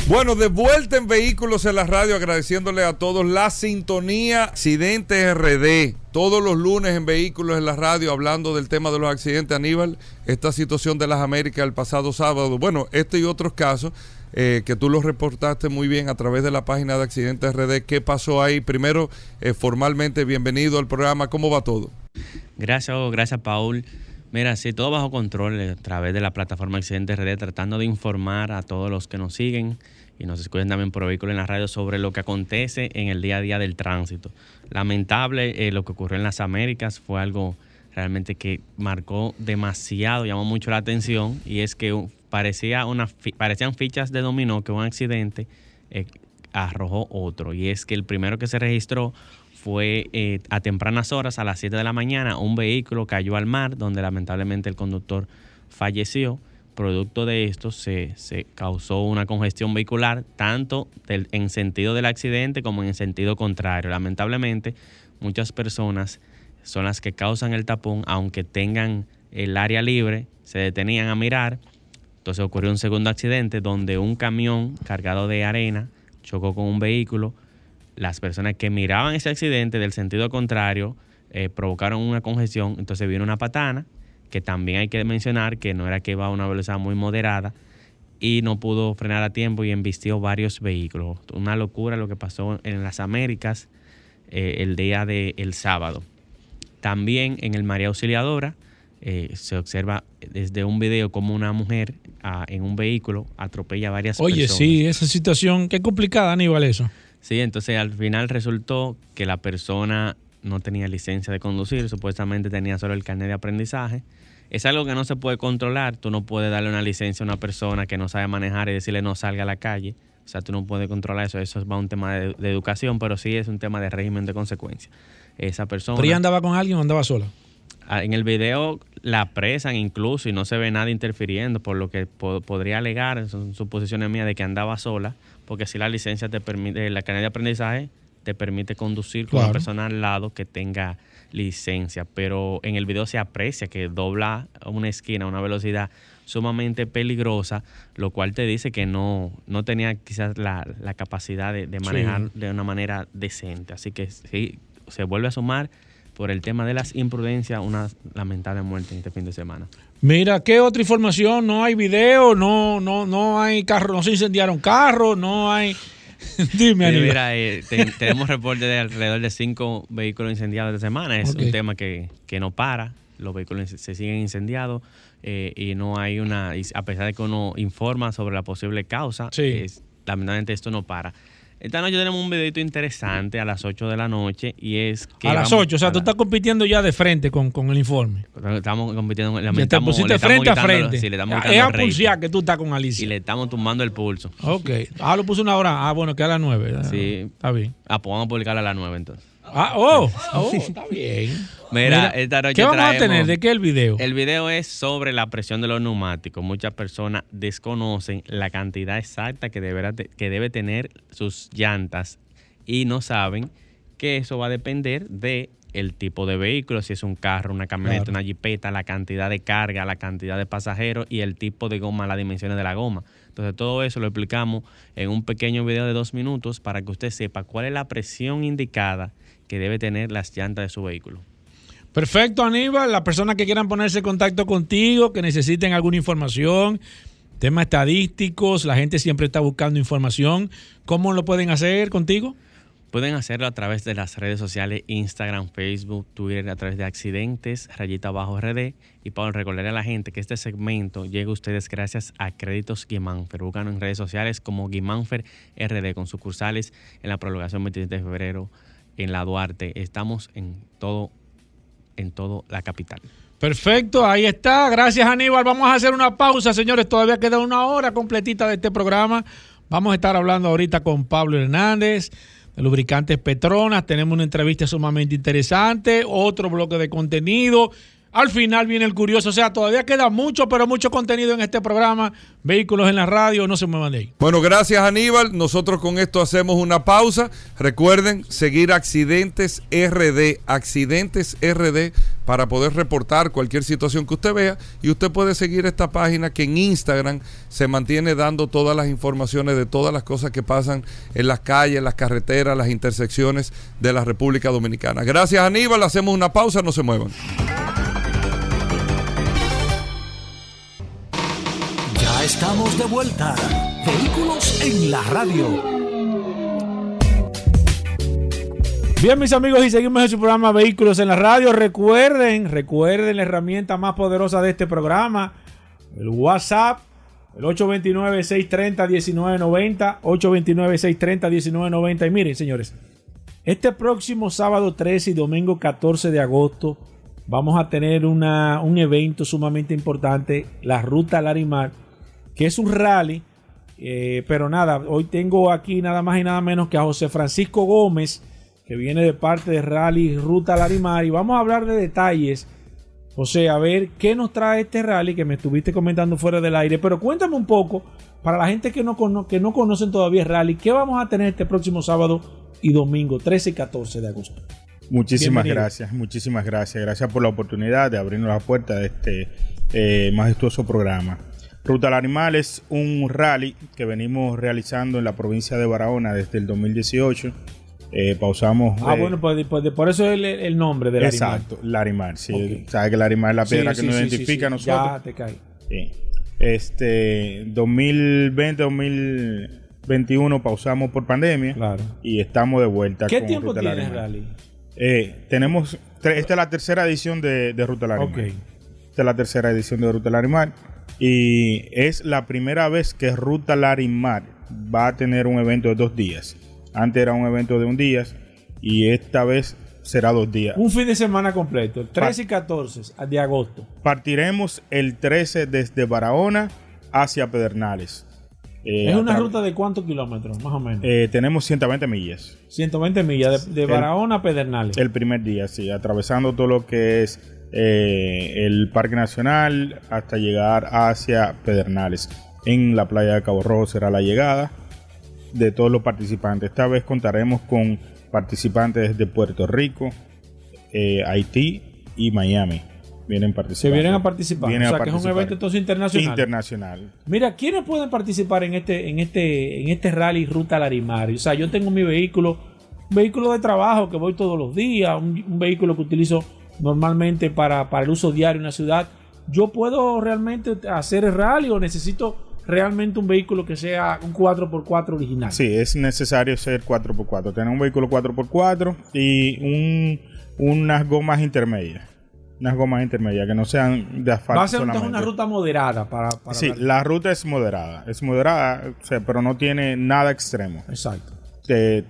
Bueno, de vuelta en Vehículos en la Radio, agradeciéndole a todos la sintonía Accidentes RD. Todos los lunes en Vehículos en la Radio, hablando del tema de los accidentes, Aníbal, esta situación de las Américas el pasado sábado. Bueno, este y otros casos eh, que tú los reportaste muy bien a través de la página de Accidentes RD. ¿Qué pasó ahí? Primero, eh, formalmente, bienvenido al programa. ¿Cómo va todo? Gracias, Hugo. gracias, Paul. Mira, sí, todo bajo control eh, a través de la plataforma Accidente RD, tratando de informar a todos los que nos siguen y nos escuchan también por vehículo en la radio sobre lo que acontece en el día a día del tránsito. Lamentable eh, lo que ocurrió en las Américas fue algo realmente que marcó demasiado, llamó mucho la atención y es que parecía una, parecían fichas de dominó que un accidente eh, arrojó otro y es que el primero que se registró fue eh, a tempranas horas, a las 7 de la mañana, un vehículo cayó al mar donde lamentablemente el conductor falleció. Producto de esto se, se causó una congestión vehicular, tanto del- en sentido del accidente como en sentido contrario. Lamentablemente, muchas personas son las que causan el tapón, aunque tengan el área libre, se detenían a mirar. Entonces ocurrió un segundo accidente donde un camión cargado de arena chocó con un vehículo. Las personas que miraban ese accidente del sentido contrario eh, provocaron una congestión. Entonces vino una patana, que también hay que mencionar que no era que iba a una velocidad muy moderada y no pudo frenar a tiempo y embistió varios vehículos. Una locura lo que pasó en las Américas eh, el día del sábado. También en el María Auxiliadora eh, se observa desde un video como una mujer ah, en un vehículo atropella a varias Oye, personas. sí, esa situación, qué complicada, Aníbal, eso. Sí, entonces al final resultó que la persona no tenía licencia de conducir, supuestamente tenía solo el carnet de aprendizaje. Es algo que no se puede controlar, tú no puedes darle una licencia a una persona que no sabe manejar y decirle no salga a la calle. O sea, tú no puedes controlar eso, eso va a un tema de, de educación, pero sí es un tema de régimen de consecuencia. Esa persona... ¿Pero ella andaba con alguien o andaba sola? Ah, En el video la apresan incluso y no se ve nada interfiriendo, por lo que po- podría alegar, son suposiciones mías, de que andaba sola, porque si la licencia te permite, la carnet de aprendizaje te permite conducir con Claro. una persona al lado que tenga licencia, pero en el video se aprecia que dobla una esquina a una velocidad sumamente peligrosa, lo cual te dice que no, no tenía quizás la, la capacidad de, de Sí. manejar de una manera decente. Así que sí, se vuelve a sumar por el tema de las imprudencias una lamentable muerte en este fin de semana. Mira, ¿qué otra información? No hay video, no, no, no hay carro, no se incendiaron carros, no hay. [LAUGHS] Dime, Sí, mira, eh, te- tenemos reportes de alrededor de cinco vehículos incendiados de semana. Es un tema que, que no para. Los vehículos se siguen incendiados. eh, y no hay una, a pesar de que uno informa sobre la posible causa, Sí. es- lamentablemente esto no para. Esta noche tenemos un videito interesante a las 8 de la noche y es que... A las vamos- 8, o sea, tú estás compitiendo ya de frente con, con el informe. Estamos compitiendo, le te pusiste le frente a frente. sí, le estamos es a pulsear que tú estás con Y Alicia. le estamos tumbando el pulso. Ok. Ah, lo puse una hora. Ah, bueno, que a las 9. Sí. Está bien. Ah, pues vamos a publicar a las 9 entonces. Ah, oh, oh, está bien. Mira, esta noche ¿Qué vamos a traemos- tener? ¿De qué el video? El video es sobre la presión de los neumáticos. Muchas personas desconocen la cantidad exacta que, deberá te- que debe tener sus llantas y no saben que eso va a depender de el tipo de vehículo, si es un carro, una camioneta, Claro. una jipeta, la cantidad de carga, la cantidad de pasajeros y el tipo de goma, las dimensiones de la goma. Entonces todo eso lo explicamos en un pequeño video de dos minutos para que usted sepa cuál es la presión indicada que debe tener las llantas de su vehículo. Perfecto, Aníbal. Las personas que quieran ponerse en contacto contigo, que necesiten alguna información, temas estadísticos, la gente siempre está buscando información. ¿Cómo lo pueden hacer contigo? Pueden hacerlo a través de las redes sociales Instagram, Facebook, Twitter, a través de accidentes, rayita abajo RD. Y para recordarle a la gente que este segmento llega a ustedes gracias a Créditos Guimánfer. Búscanos en redes sociales como Guimánfer RD con sucursales en la prolongación 27 de febrero en la Duarte. Estamos en todo, en todo la capital. Perfecto, ahí está. Gracias, Aníbal. Vamos a hacer una pausa, señores. Todavía queda una hora completita de este programa. Vamos a estar hablando ahorita con Pablo Hernández de Lubricantes Petronas. Tenemos una entrevista sumamente interesante, otro bloque de contenido. Al final viene el curioso. O sea, todavía queda mucho, pero mucho contenido en este programa. Vehículos en la radio, no se muevan de ahí. Bueno, gracias Aníbal. Nosotros con esto hacemos una pausa. Recuerden seguir Accidentes RD, Accidentes RD, para poder reportar cualquier situación que usted vea. Y usted puede seguir esta página que en Instagram se mantiene dando todas las informaciones de todas las cosas que pasan en las calles, las carreteras, las intersecciones de la República Dominicana. Gracias Aníbal. Hacemos una pausa. No se muevan. Estamos de vuelta. Vehículos en la radio. Bien, mis amigos, y seguimos en su programa Vehículos en la Radio. Recuerden, recuerden la herramienta más poderosa de este programa, el WhatsApp, el 829-630-1990, 829-630-1990. Y miren, señores, este próximo sábado 13 y domingo 14 de agosto vamos a tener una, un evento sumamente importante, la Ruta Larimar, que es un rally. eh, pero nada, hoy tengo aquí nada más y nada menos que a José Francisco Gómez, que viene de parte de Rally Ruta Larimar, y vamos a hablar de detalles. O sea, a ver qué nos trae este rally que me estuviste comentando fuera del aire. Pero cuéntame un poco, para la gente que no, cono- que no conocen todavía el rally, ¿qué vamos a tener este próximo sábado y domingo, 13 y 14 de agosto? Muchísimas Bienvenido. gracias, muchísimas gracias. Gracias por la oportunidad de abrirnos la puerta de este eh, majestuoso programa. Ruta al Animal es un rally que venimos realizando en la provincia de Barahona desde el 2018. Eh, pausamos. Ah, eh, bueno, pues, pues, por eso es el, el nombre del Exacto, Larimar. Sí, Ok. sabes que Larimar es la Sí, piedra sí, que nos sí, sí, identifica a sí. nosotros. Ya te cae. Sí. Este 2020, 2021 pausamos por pandemia Claro. y estamos de vuelta. ¿Qué con tiempo Ruta tiene el rally? Eh, tenemos, esta es la tercera edición de, de Ruta Larimar. Ok. Esta es la tercera edición de Ruta Larimar. Y es la primera vez que Ruta Larimar va a tener un evento de dos días. Antes era un evento de un día y esta vez será dos días. Un fin de semana completo, 13 y 14 de agosto. Partiremos el 13 desde Barahona hacia Pedernales. Eh, es una ruta de cuántos kilómetros, más o menos. eh, tenemos 120 millas. 120 millas, de, de el- Barahona a Pedernales. El primer día, sí, atravesando todo lo que es eh, el Parque Nacional hasta llegar hacia Pedernales. En la playa de Cabo Rojo será la llegada de todos los participantes. Esta vez contaremos con participantes desde Puerto Rico, eh, Haití y Miami. Vienen Se participando. vienen a participar. Vienen o a sea, que es un evento entonces internacional. internacional. Mira, ¿quiénes pueden participar en este, en este, en este rally Ruta Larimar? O sea, yo tengo mi vehículo, un vehículo de trabajo que voy todos los días, un, un vehículo que utilizo normalmente para, para el uso diario en la ciudad. ¿Yo puedo realmente hacer el rally o necesito realmente un vehículo que sea un 4x4 original? Sí, es necesario ser 4x4. Tener un vehículo 4x4 y un, unas gomas intermedias. unas gomas intermedias que no sean de asfalto Va a ser solamente. una ruta moderada para... para Sí, la ruta es moderada, es moderada, o sea, pero no tiene nada extremo. Exacto. eh,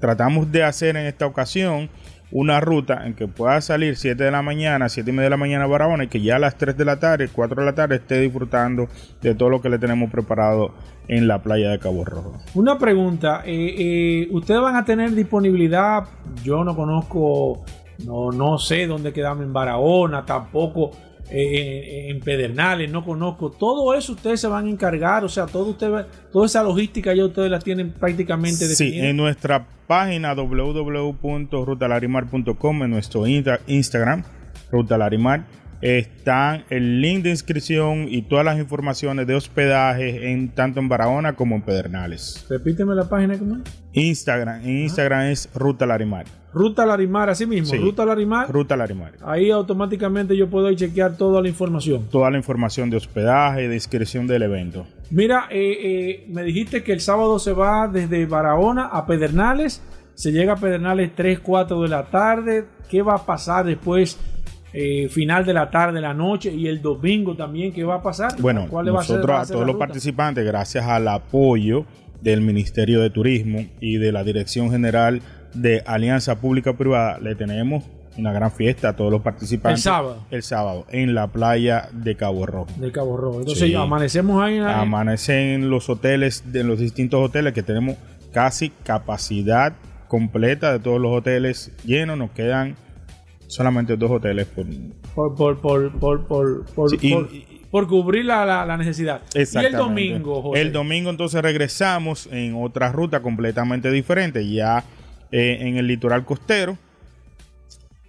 tratamos de hacer en esta ocasión una ruta en que pueda salir 7 de la mañana, 7 y media de la mañana a Barahona y que ya a las 3 de la tarde, 4 de la tarde esté disfrutando de todo lo que le tenemos preparado en la playa de Cabo Rojo. Una pregunta, eh, eh, ¿ustedes van a tener disponibilidad? Yo no conozco, no, no sé dónde quedarme en Barahona, tampoco eh, en Pedernales, no conozco. Todo eso ustedes se van a encargar, o sea, todo ustedes, toda esa logística ya ustedes la tienen prácticamente Sí, definida. en nuestra página www.rutalarimar.com, en nuestro insta- Instagram, Rutalarimar, están el link de inscripción y todas las informaciones de hospedaje en tanto en Barahona como en Pedernales. Repíteme la página, ¿cómo? Instagram, en Instagram es Ruta Larimar. Ruta Larimar, así mismo, Sí. Ruta Larimar. Ruta Larimar. Ahí automáticamente yo puedo ir chequear toda la información. Toda la información de hospedaje, de inscripción del evento. Mira, eh, eh, me dijiste que el sábado se va desde Barahona a Pedernales. Se llega a Pedernales 3, 4 de la tarde. ¿Qué va a pasar después? eh, final de la tarde, la noche y el domingo también. ¿Qué va a pasar? Bueno, ¿Cuál va a ser- nosotros va a, ser todos la los ruta? participantes, gracias al apoyo del Ministerio de Turismo y de la Dirección General de Alianza Pública Privada, le tenemos una gran fiesta a todos los participantes. El sábado. El sábado, en la playa de Cabo Rojo. De Cabo Rojo. Entonces Sí. amanecemos ahí en la- Amanecen los hoteles, de los distintos hoteles que tenemos casi capacidad completa de todos los hoteles llenos. Nos quedan solamente dos hoteles por, por, por, por, por, por, por, Sí, y- por- por cubrir la, la- la necesidad. Y el Exactamente. domingo, José. El domingo entonces regresamos en otra ruta completamente diferente, ya eh, en el litoral costero.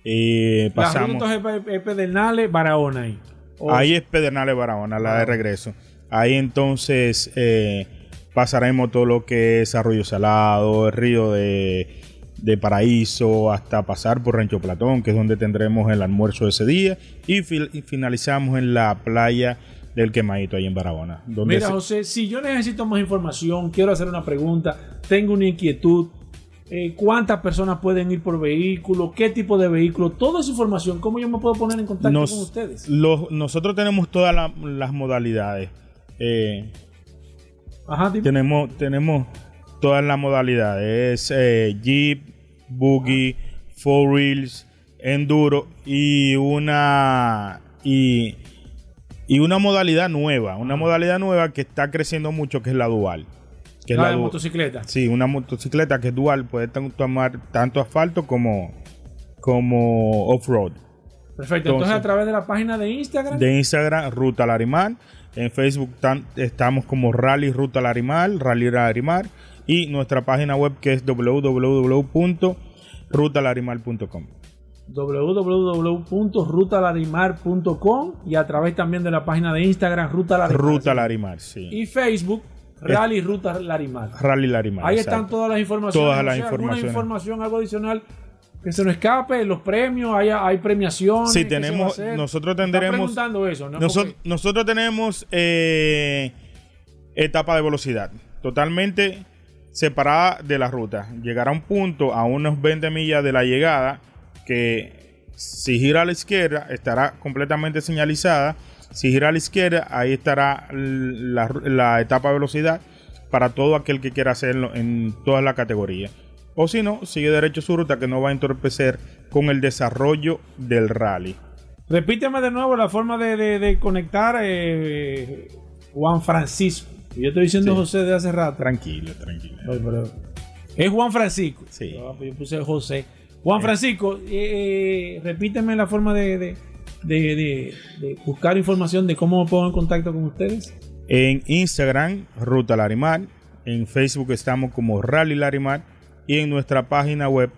Eh, pasamos. es- es Pedernales, Barahona ahí. O- Ahí es Pedernales Barahona, la de Ah. regreso. Ahí entonces eh, pasaremos todo lo que es Arroyo Salado, el río de, de Paraíso, hasta pasar por Rancho Platón, que es donde tendremos el almuerzo ese día. Y, fil- y finalizamos en la playa del Quemadito, ahí en Barahona. Donde Mira, se- José, si yo necesito más información, quiero hacer una pregunta, tengo una inquietud, eh, ¿cuántas personas pueden ir por vehículo? ¿Qué tipo de vehículo? Toda esa información, ¿cómo yo me puedo poner en contacto Nos- con ustedes? los- nosotros tenemos todas la- las modalidades. Eh, Ajá, tenemos, tenemos todas las modalidades. Es eh, Jeep, Buggy, Four Wheels, Enduro y una y, y una modalidad nueva. Una modalidad nueva que está creciendo mucho que es la dual. Que es la de motocicleta. Sí, una motocicleta que es dual. Puede tomar tanto asfalto como, como off-road. Perfecto, entonces, entonces- a través de la página de Instagram, de Instagram, Ruta Larimar. En Facebook tan- estamos como Rally Ruta Larimar, Rally Larimar. Y nuestra página web que es www.rutalarimar.com. www.rutalarimar.com y a través también de la página de Instagram, Ruta Larimar. Ruta Larimar, sí. Y Facebook, Rally Ruta Larimar. Rally Larimar. Ahí exacto. están todas las informaciones. Todas o las sea, alguna informaciones. información, algo adicional que se nos escape, los premios, hay, hay premiaciones. Sí, ¿qué se va a tenemos, nosotros tendremos. preguntando eso, ¿no? Noso- Porque- nosotros tenemos eh, etapa de velocidad totalmente separada de la ruta. Llegará a un punto a unos 20 millas de la llegada que si gira a la izquierda estará completamente señalizada. Si gira a la izquierda, ahí estará la, la etapa de velocidad para todo aquel que quiera hacerlo en todas las categorías. O si no, sigue derecho su ruta que no va a entorpecer con el desarrollo del rally. Repíteme de nuevo la forma de, de- de conectar eh, Juan Francisco. Yo estoy diciendo Sí. José de hace rato. Tranquilo, tranquilo. Pero- Es Juan Francisco. Sí. Yo puse José. Juan Francisco, eh, eh, repíteme la forma de, de- de- de- de buscar información de cómo me pongo en contacto con ustedes. En Instagram, Ruta Larimar. En Facebook estamos como Rally Larimar. Y en nuestra página web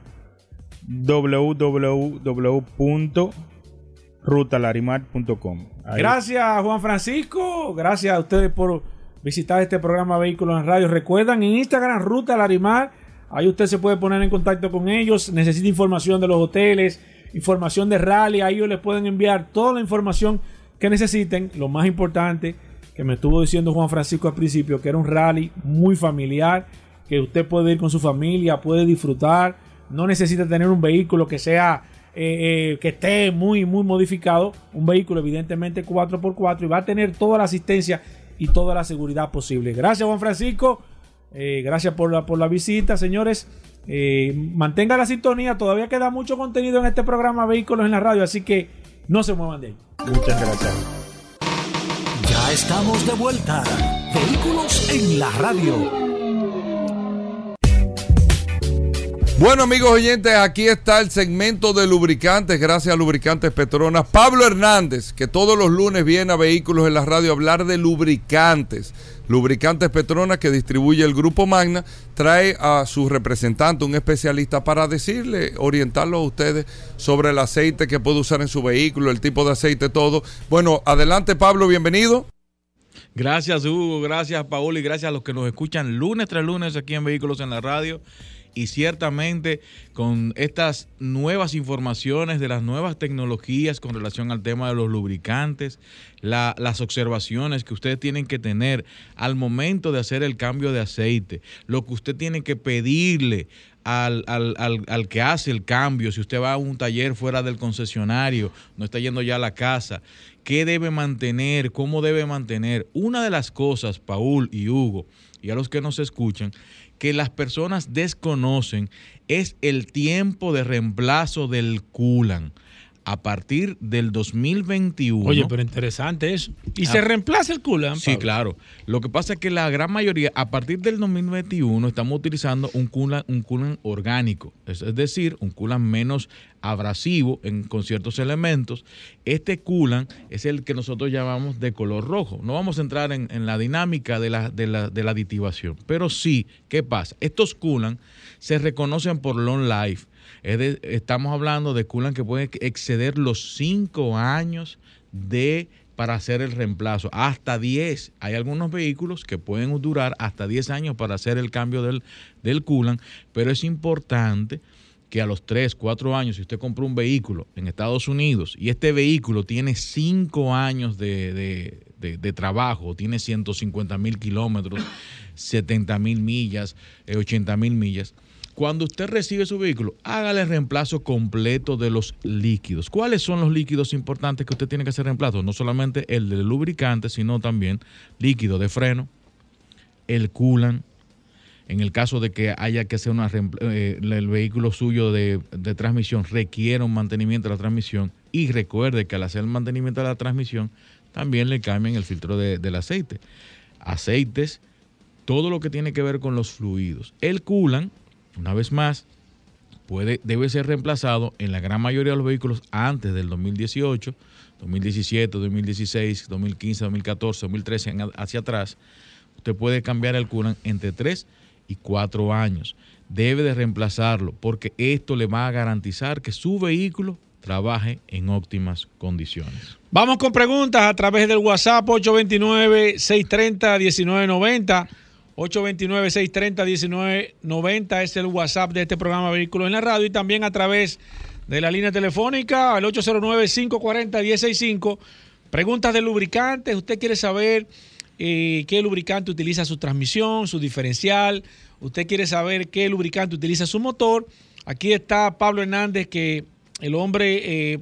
www.rutalarimar.com. Gracias, Juan Francisco. Gracias a ustedes por visitar este programa Vehículos en Radio. Recuerdan en Instagram, Ruta Larimar. Ahí usted se puede poner en contacto con ellos. Necesita información de los hoteles, información de rally. Ahí ellos les pueden enviar toda la información que necesiten. Lo más importante que me estuvo diciendo Juan Francisco al principio, que era un rally muy familiar, que usted puede ir con su familia, puede disfrutar. No necesita tener un vehículo que sea eh, eh, que esté muy, muy modificado. Un vehículo evidentemente 4x4 y va a tener toda la asistencia y toda la seguridad posible. Gracias Juan Francisco. Eh, gracias por la, por la visita, señores. Eh, mantenga la sintonía. Todavía queda mucho contenido en este programa Vehículos en la Radio, así que no se muevan de ahí. Muchas gracias. Ya estamos de vuelta. Vehículos en la radio. Bueno, amigos oyentes, aquí está el segmento de lubricantes, gracias a Lubricantes Petronas. Pablo Hernández, que todos los lunes viene a Vehículos en la Radio a hablar de lubricantes. Lubricantes Petronas, que distribuye el Grupo Magna, trae a su representante, un especialista, para decirle, orientarlo a ustedes sobre el aceite que puede usar en su vehículo, el tipo de aceite, todo. Bueno, adelante, Pablo, bienvenido. Gracias, Hugo. Gracias, Paul. Y gracias a los que nos escuchan lunes tras lunes aquí en Vehículos en la Radio y ciertamente con estas nuevas informaciones de las nuevas tecnologías con relación al tema de los lubricantes, la- las observaciones que ustedes tienen que tener al momento de hacer el cambio de aceite, lo que usted tiene que pedirle al, al- al- al que hace el cambio, si usted va a un taller fuera del concesionario, no está yendo ya a la casa, qué debe mantener, cómo debe mantener. Una de las cosas, Paul y Hugo, y a los que nos escuchan, que las personas desconocen es el tiempo de reemplazo del culan. A partir del 2021. Oye, pero interesante eso. ¿Y Ah. se reemplaza el culan? Sí, claro. Lo que pasa es que la gran mayoría, a partir del 2021, estamos utilizando un coolant, un coolant orgánico, es, es decir, un coolant menos abrasivo en, con ciertos elementos. Este coolant es el que nosotros llamamos de color rojo. No vamos a entrar en, en la dinámica de la, de, la, de la aditivación, pero sí, ¿qué pasa? Estos coolant se reconocen por long life. Estamos hablando de coolant que puede exceder los 5 años de para hacer el reemplazo, hasta 10. Hay algunos vehículos que pueden durar hasta 10 años para hacer el cambio del, del pero es importante que a los 3, 4 años, si usted compró un vehículo en Estados Unidos y este vehículo tiene 5 años de, de- de- de trabajo, tiene 150 mil kilómetros, 70 mil millas, 80 mil millas, cuando usted recibe su vehículo, hágale reemplazo completo de los líquidos. ¿Cuáles son los líquidos importantes que usted tiene que hacer reemplazo? No solamente el del lubricante, sino también líquido de freno, el coolant. En el caso de que haya que hacer una eh, el vehículo suyo de, de transmisión requiere un mantenimiento de la transmisión y recuerde que al hacer el mantenimiento de la transmisión también le cambian el filtro de- del aceite. Aceites, todo lo que tiene que ver con los fluidos. El coolant, una vez más, debe ser reemplazado en la gran mayoría de los vehículos antes del 2018, 2017, 2016, 2015, 2014, 2013 en- hacia atrás. Usted puede cambiar el coolant entre 3 y 4 años. Debe de reemplazarlo porque esto le va a garantizar que su vehículo trabaje en óptimas condiciones. Vamos con preguntas a través del WhatsApp 829-630-1990. 829-630-1990 es el WhatsApp de este programa Vehículos en la Radio y también a través de la línea telefónica al 809-540-165. Preguntas de lubricantes. Usted quiere saber eh, qué lubricante utiliza su transmisión, su diferencial. Usted quiere saber qué lubricante utiliza su motor. Aquí está Pablo Hernández, que el hombre eh,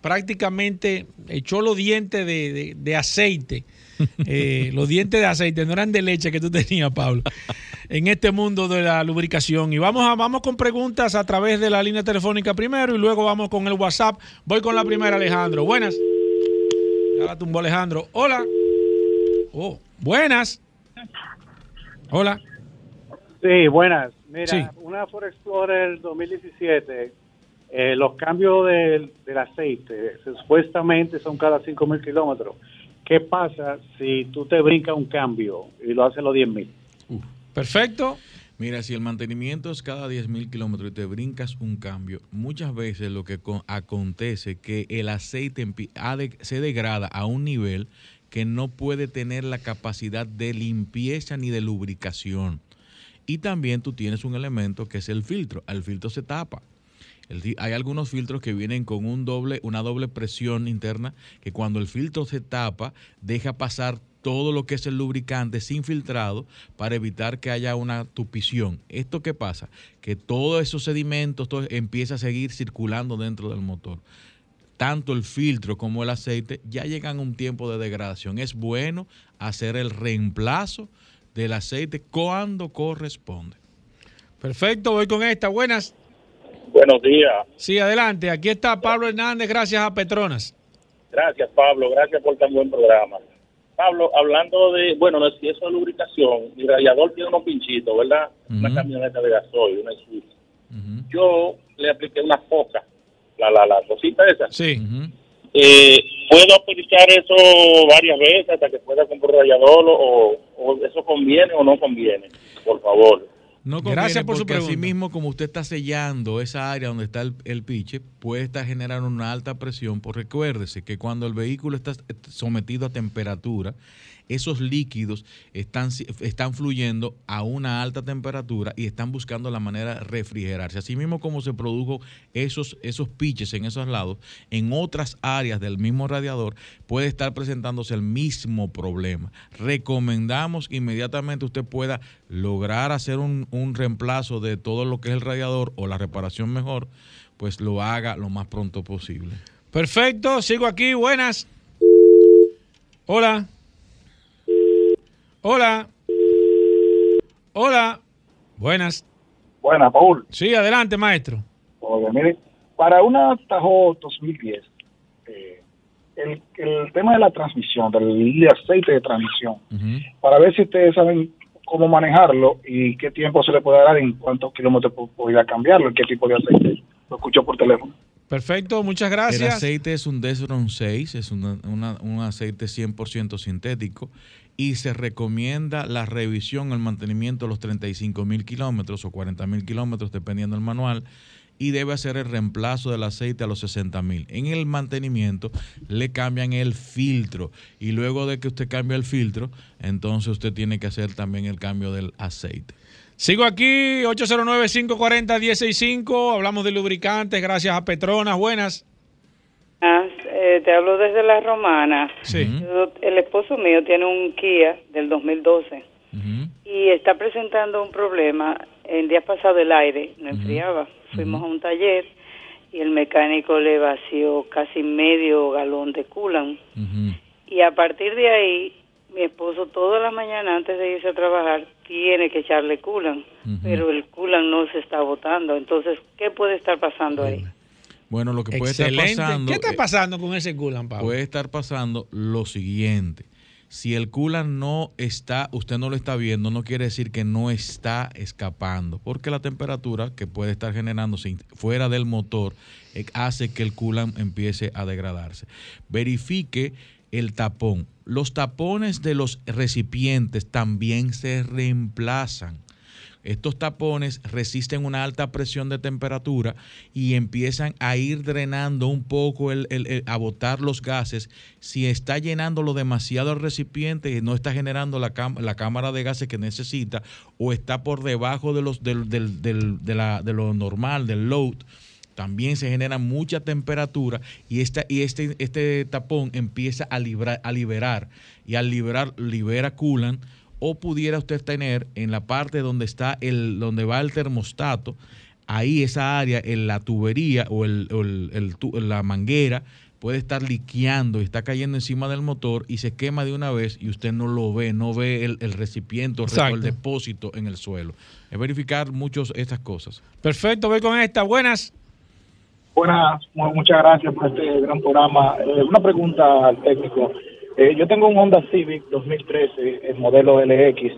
prácticamente echó los dientes de, aceite. Eh, los dientes de aceite, no eran de leche que tú tenías, Pablo, en este mundo de la lubricación. Y vamos, a, vamos con preguntas a través de la línea telefónica primero y luego vamos con el WhatsApp. Voy con la primera, Alejandro. Buenas. Ya la tumbó Alejandro. Hola. Oh, buenas. Hola. Sí, buenas. Mira, Sí. una Ford Explorer 2017, eh, los cambios del, del aceite supuestamente son cada 5 mil kilómetros. ¿Qué pasa si tú te brincas un cambio y lo haces los 10 mil? Perfecto. Mira, si el mantenimiento es cada 10 mil kilómetros y te brincas un cambio, muchas veces lo que co- acontece que el aceite se degrada a un nivel que no puede tener la capacidad de limpieza ni de lubricación. Y también tú tienes un elemento que es el filtro. El filtro se tapa. Hay algunos filtros que vienen con una doble presión interna que cuando el filtro se tapa deja pasar todo lo que es el lubricante sin filtrado para evitar que haya una tupición. ¿Esto qué pasa? Que todos esos sedimentos todo empieza a seguir circulando dentro del motor. Tanto el filtro como el aceite ya llegan a un tiempo de degradación. Es bueno hacer el reemplazo del aceite cuando corresponde. Perfecto, voy con esta. Buenas. Buenos días. Sí, adelante. Aquí está Pablo Hernández, gracias a Petronas. Gracias, Pablo. Gracias por tan buen programa. Pablo, hablando de, bueno, no si eso es lubricación, mi radiador tiene unos pinchitos, ¿verdad? Una camioneta de gasoil, una Isuzu. Yo le apliqué una foca, la, la, la cosita esa. Sí. Eh, ¿Puedo aplicar eso varias veces hasta que pueda comprar radiador o, o eso conviene o no conviene? Por favor. No conviene Gracias por su porque así pregunta. mismo como usted está sellando esa área donde está el, el piche, puede estar generando una alta presión. Pues recuérdese que cuando el vehículo está sometido a temperatura, esos líquidos están, están fluyendo a una alta temperatura y están buscando la manera de refrigerarse. Así mismo como se produjo esos, esos piches en esos lados, en otras áreas del mismo radiador puede estar presentándose el mismo problema. Recomendamos que inmediatamente usted pueda lograr hacer un, un reemplazo de todo lo que es el radiador o la reparación mejor, pues lo haga lo más pronto posible. Perfecto, sigo aquí. Buenas. Hola. Hola. Hola. Buenas. Buenas, Paul. Sí, adelante, maestro. Oye, mire, para una Tajo 2010, eh, el, el tema de la transmisión, del de aceite de transmisión, para ver si ustedes saben cómo manejarlo y qué tiempo se le puede dar en cuántos kilómetros po- podría cambiarlo y qué tipo de aceite. Lo escucho por teléfono. Perfecto, muchas El gracias. aceite es un Desron 6, es una- una- un aceite 100% sintético y se recomienda la revisión, el mantenimiento a los 35 mil kilómetros o 40 mil kilómetros, dependiendo del manual, y debe hacer el reemplazo del aceite a los 60 mil. En el mantenimiento le cambian el filtro y luego de que usted cambie el filtro, entonces usted tiene que hacer también el cambio del aceite. Sigo aquí, 809-540-165. Hablamos de lubricantes, gracias a Petronas. Buenas. Eh, te hablo desde la romana. Sí. Yo- el esposo mío tiene un Kia del 2012 y está presentando un problema. El día pasado el aire no enfriaba. Fuimos a un taller y el mecánico le vació casi medio galón de coolant. Y a partir de ahí, mi esposo toda la mañana antes de irse a trabajar tiene que echarle coolant, pero el coolant no se está botando. Entonces, ¿qué puede estar pasando ahí? Bueno, lo que puede Excelente. estar pasando... ¿Qué está eh, pasando con ese culan, Pablo? puede estar pasando lo siguiente. Si el coolant no está, usted no lo está viendo, no quiere decir que no está escapando, porque la temperatura que puede estar generándose fuera del motor eh, hace que el coolant empiece a degradarse. Verifique el tapón. Los tapones de los recipientes también se reemplazan. Estos tapones resisten una alta presión de temperatura y empiezan a ir drenando un poco, el, a botar los gases. Si está llenándolo demasiado el recipiente no está generando la, la cámara de gases que necesita o está por debajo de, los, de, la- de lo normal, del load, también se genera mucha temperatura y, esta, y este, este tapón empieza a, librar, a liberar y al liberar libera coolant o pudiera usted tener en la parte donde está el donde va el termostato ahí esa área en la tubería o, el, o el- el tu- la manguera puede estar liqueando y está cayendo encima del motor y se quema de una vez y usted no lo ve, no ve el, el recipiente o el depósito en el suelo. Es verificar muchas estas cosas. Perfecto, voy con esta. Buenas. Buenas, mu- muchas gracias por este gran programa. Eh, una pregunta al técnico. Eh, yo tengo un Honda Civic 2013, el modelo LX,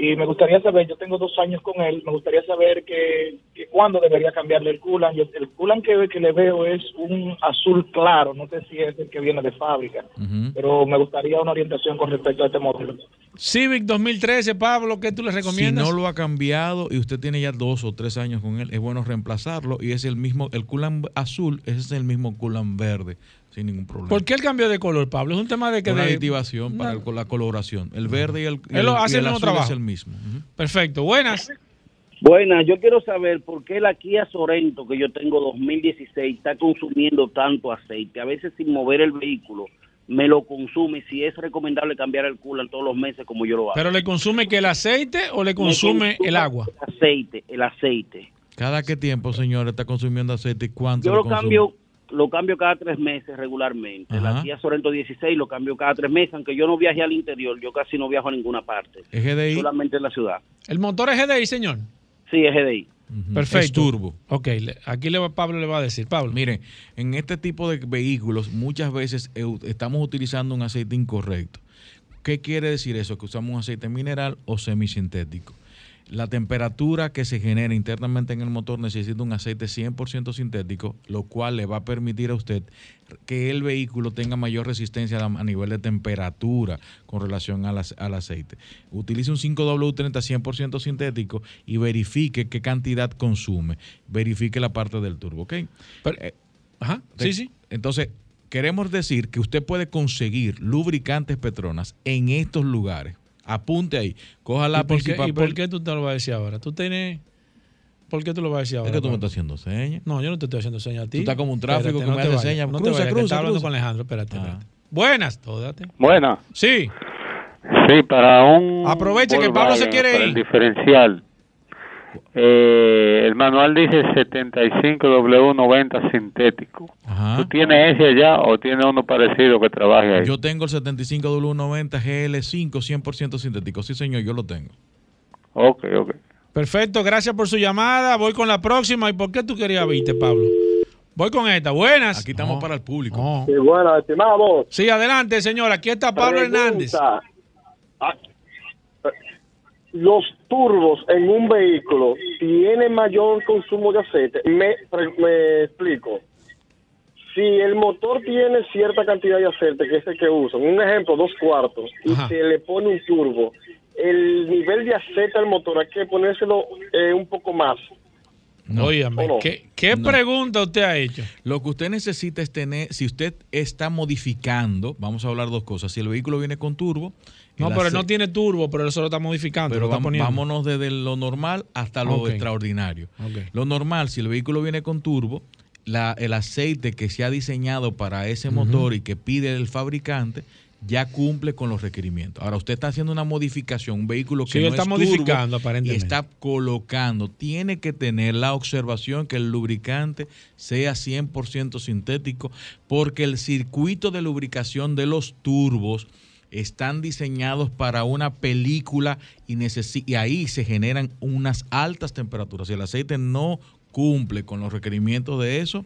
y me gustaría saber, yo tengo dos años con él, me gustaría saber que, que cuándo debería cambiarle el coolant. Yo- el coolant que, que le veo es un azul claro, no sé si es el que viene de fábrica, pero me gustaría una orientación con respecto a este modelo. Civic 2013, Pablo, ¿qué tú le recomiendas? Si no lo ha cambiado y usted tiene ya dos o tres años con él, es bueno reemplazarlo y es el mismo, el culan azul, ese es el mismo culan verde, sin ningún problema. ¿Por qué el cambio de color, Pablo? Es un tema de que Una de- aditivación para el- la coloración. El verde y el, y Él lo el- y hace el el mismo azul trabajo. es el mismo. Perfecto, buenas. Buenas, yo quiero saber por qué la Kia Sorento que yo tengo 2016 está consumiendo tanto aceite. A veces sin mover el vehículo me lo consume, si es recomendable cambiar el coolant todos los meses como yo lo hago. ¿Pero le consume que el aceite o le Me consume el agua? El aceite, el aceite. ¿Cada qué tiempo, señor, está consumiendo aceite y cuánto Yo lo consume? cambio lo cambio cada tres meses regularmente. Ajá. La Kia Sorento 16 lo cambio cada tres meses, aunque yo no viaje al interior, yo casi no viajo a ninguna parte. ¿Es GDI? Solamente en la ciudad. ¿El motor es GDI, señor? Sí, es GDI. Perfecto. Es turbo. Ok, aquí le va, Pablo le va a decir. Pablo. Miren, en este tipo de vehículos muchas veces eh, estamos utilizando un aceite incorrecto. ¿Qué quiere decir eso? Que usamos un aceite mineral o semisintético. La temperatura que se genera internamente en el motor necesita un aceite 100% sintético, lo cual le va a permitir a usted que el vehículo tenga mayor resistencia a nivel de temperatura con relación al, al aceite. Utilice un 5W30 100% sintético y verifique qué cantidad consume. Verifique la parte del turbo, ¿ok? Eh, Ajá, sí, sí. Entonces, queremos decir que usted puede conseguir lubricantes Petronas en estos lugares. Apunte ahí. Coja ¿Y la por, qué, y por qué tú te lo vas a decir ahora? ¿Tú tienes... ¿Por qué tú lo vas a decir ahora? Es que tú me estás haciendo señas. No, yo no te estoy haciendo señas a ti. Tú estás como un tráfico Espérate, que no me te hace vayas, señas. No te Cruza, vayas, que cruza, hablando cruza. con Alejandro. Espérate, espérate. Buenas, tódate. Buena. Sí. Sí, para un. Aproveche que Pablo se quiere para ir. El diferencial. Eh, el manual dice 75W90 sintético. ¿Tú tienes ese allá o tienes uno parecido que trabaje ahí? Yo tengo el 75W90 GL5 100% sintético. Sí, señor, yo lo tengo. Ok, ok. Perfecto, gracias por su llamada. Voy con la próxima. ¿Y por qué tú querías viste, Pablo? Voy con esta. Buenas. Aquí estamos para el público. Sí, bueno, estimado. Sí, adelante, señor. Aquí está Pablo Pregunta. Hernández. Ah, Los turbos en un vehículo tienen mayor consumo de aceite. Me explico. Si el motor tiene cierta cantidad de aceite, que es el que usan, un ejemplo, dos cuartos, y se le pone un turbo, el nivel de aceite al motor hay que ponérselo eh, un poco más. Óigame, ¿O no? ¿qué, qué No. pregunta usted ha hecho? Lo que usted necesita es tener, si usted está modificando, vamos a hablar dos cosas. Si el vehículo viene con turbo. No, pero ace- no tiene turbo, pero eso lo está modificando. Pero lo está vam- vámonos desde lo normal hasta lo extraordinario. Lo normal, si el vehículo viene con turbo, la- el aceite que se ha diseñado para ese motor y que pide el fabricante ya cumple con los requerimientos. Ahora, usted está haciendo una modificación, un vehículo que Sí, no está es modificando, turbo y aparentemente. está colocando. Tiene que tener la observación que el lubricante sea 100% sintético porque el circuito de lubricación de los turbos están diseñados para una película y, y ahí se generan unas altas temperaturas. Si el aceite no cumple con los requerimientos de eso,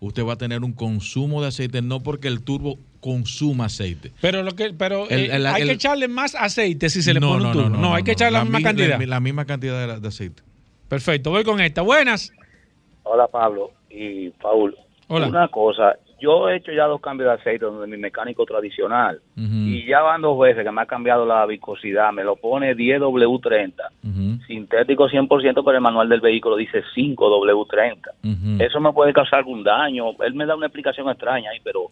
usted va a tener un consumo de aceite, no porque el turbo consuma aceite. Pero lo que, pero El- eh, el- hay el- que echarle más aceite si se le No, pone no, un turbo. no, No, no, hay que no. echarle la, misma mi- cantidad. La, la misma cantidad de, de aceite. Perfecto, voy con esta. Buenas. Hola Pablo y Paul. Hola. Una cosa, yo he hecho ya dos cambios de aceite donde mi mecánico tradicional y ya van dos veces que me ha cambiado la viscosidad, me lo pone 10W30, sintético 100%, pero el manual del vehículo dice 5W30. Eso me puede causar algún daño. Él me da una explicación extraña ahí, pero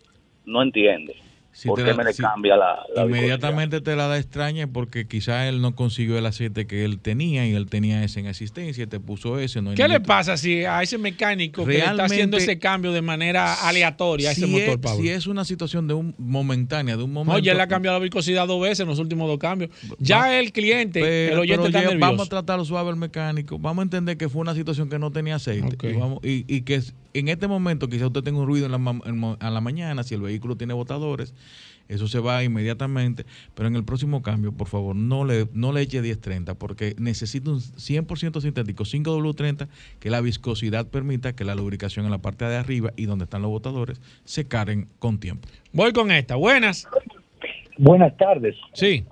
no entiende. Si ¿Por qué me le si- cambia la, la Inmediatamente te la da extraña porque quizá él no consiguió el aceite que él tenía y él tenía ese en existencia y te puso ese. No ¿Qué le ningún- pasa si a ese mecánico que le está haciendo ese cambio de manera aleatoria a ese si motor, es, Pablo? si es una situación de un momentánea, de un momento. No, ya le ha cambiado la viscosidad dos veces en los últimos dos cambios. Ya Va- el cliente, Pero- el oyente pero está ya nervioso. Vamos a tratarlo suave al mecánico. Vamos a entender que fue una situación que no tenía aceite. Y, vamos- y- y que es- en este momento quizá usted tenga un ruido en la, en a la mañana, si el vehículo tiene botadores, eso se va inmediatamente. Pero en el próximo cambio, por favor, no le, no le eche 1030 porque necesita un 100% sintético 5W30 que la viscosidad permita que la lubricación en la parte de arriba y donde están los botadores se carguen con tiempo. Voy con esta. Buenas. Buenas tardes. Sí.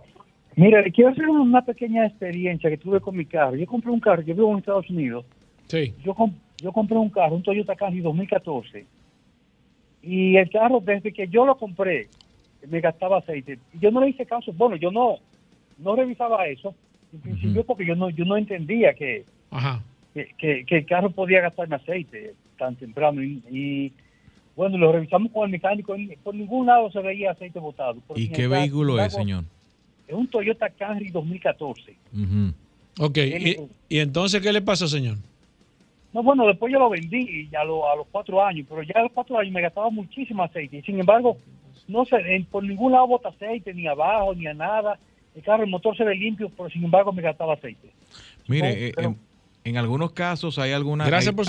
Mira, le quiero hacer una pequeña experiencia que tuve con mi carro. Yo compré un carro, yo vivo en Estados Unidos. Sí. Yo, com- yo compré un carro, un Toyota Camry 2014. Y el carro, desde que yo lo compré, me gastaba aceite. Y Yo no le hice caso. Bueno, yo no no revisaba eso en principio porque yo no yo no entendía que, Ajá. que, que- que el carro podía gastarme aceite tan temprano. Y, y, bueno, lo revisamos con el mecánico. Por ningún lado se veía aceite botado. ¿Y qué vehículo es, señor? Es un Toyota Camry 2014. Ujú. Ok. ¿Y, y entonces qué le pasó, señor? No, bueno, después yo lo vendí y a, lo- a los cuatro años, pero ya a los cuatro años me gastaba muchísimo aceite. Y sin embargo, no sé, en- por ningún lado bota aceite, ni abajo, ni a nada. El carro, el motor se ve limpio, pero sin embargo me gastaba aceite. Mire, eh, pero- en, en algunos casos hay algunas Gracias hay, por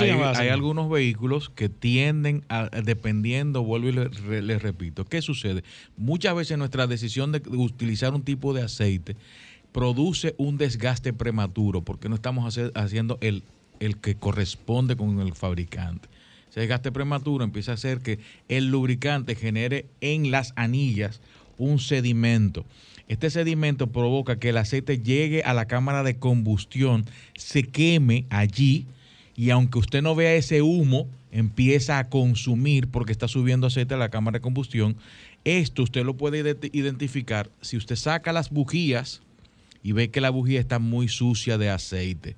algunos vehículos que tienden a dependiendo, vuelvo y le, re- le repito, ¿qué sucede? Muchas veces nuestra decisión de utilizar un tipo de aceite produce un desgaste prematuro porque no estamos hace- haciendo el, el que corresponde con el fabricante. Ese desgaste prematuro empieza a hacer que el lubricante genere en las anillas un sedimento. Este sedimento provoca que el aceite llegue a la cámara de combustión, se queme allí y aunque usted no vea ese humo, empieza a consumir porque está subiendo aceite a la cámara de combustión. Esto usted lo puede ident- identificar si usted saca las bujías y ve que la bujía está muy sucia de aceite.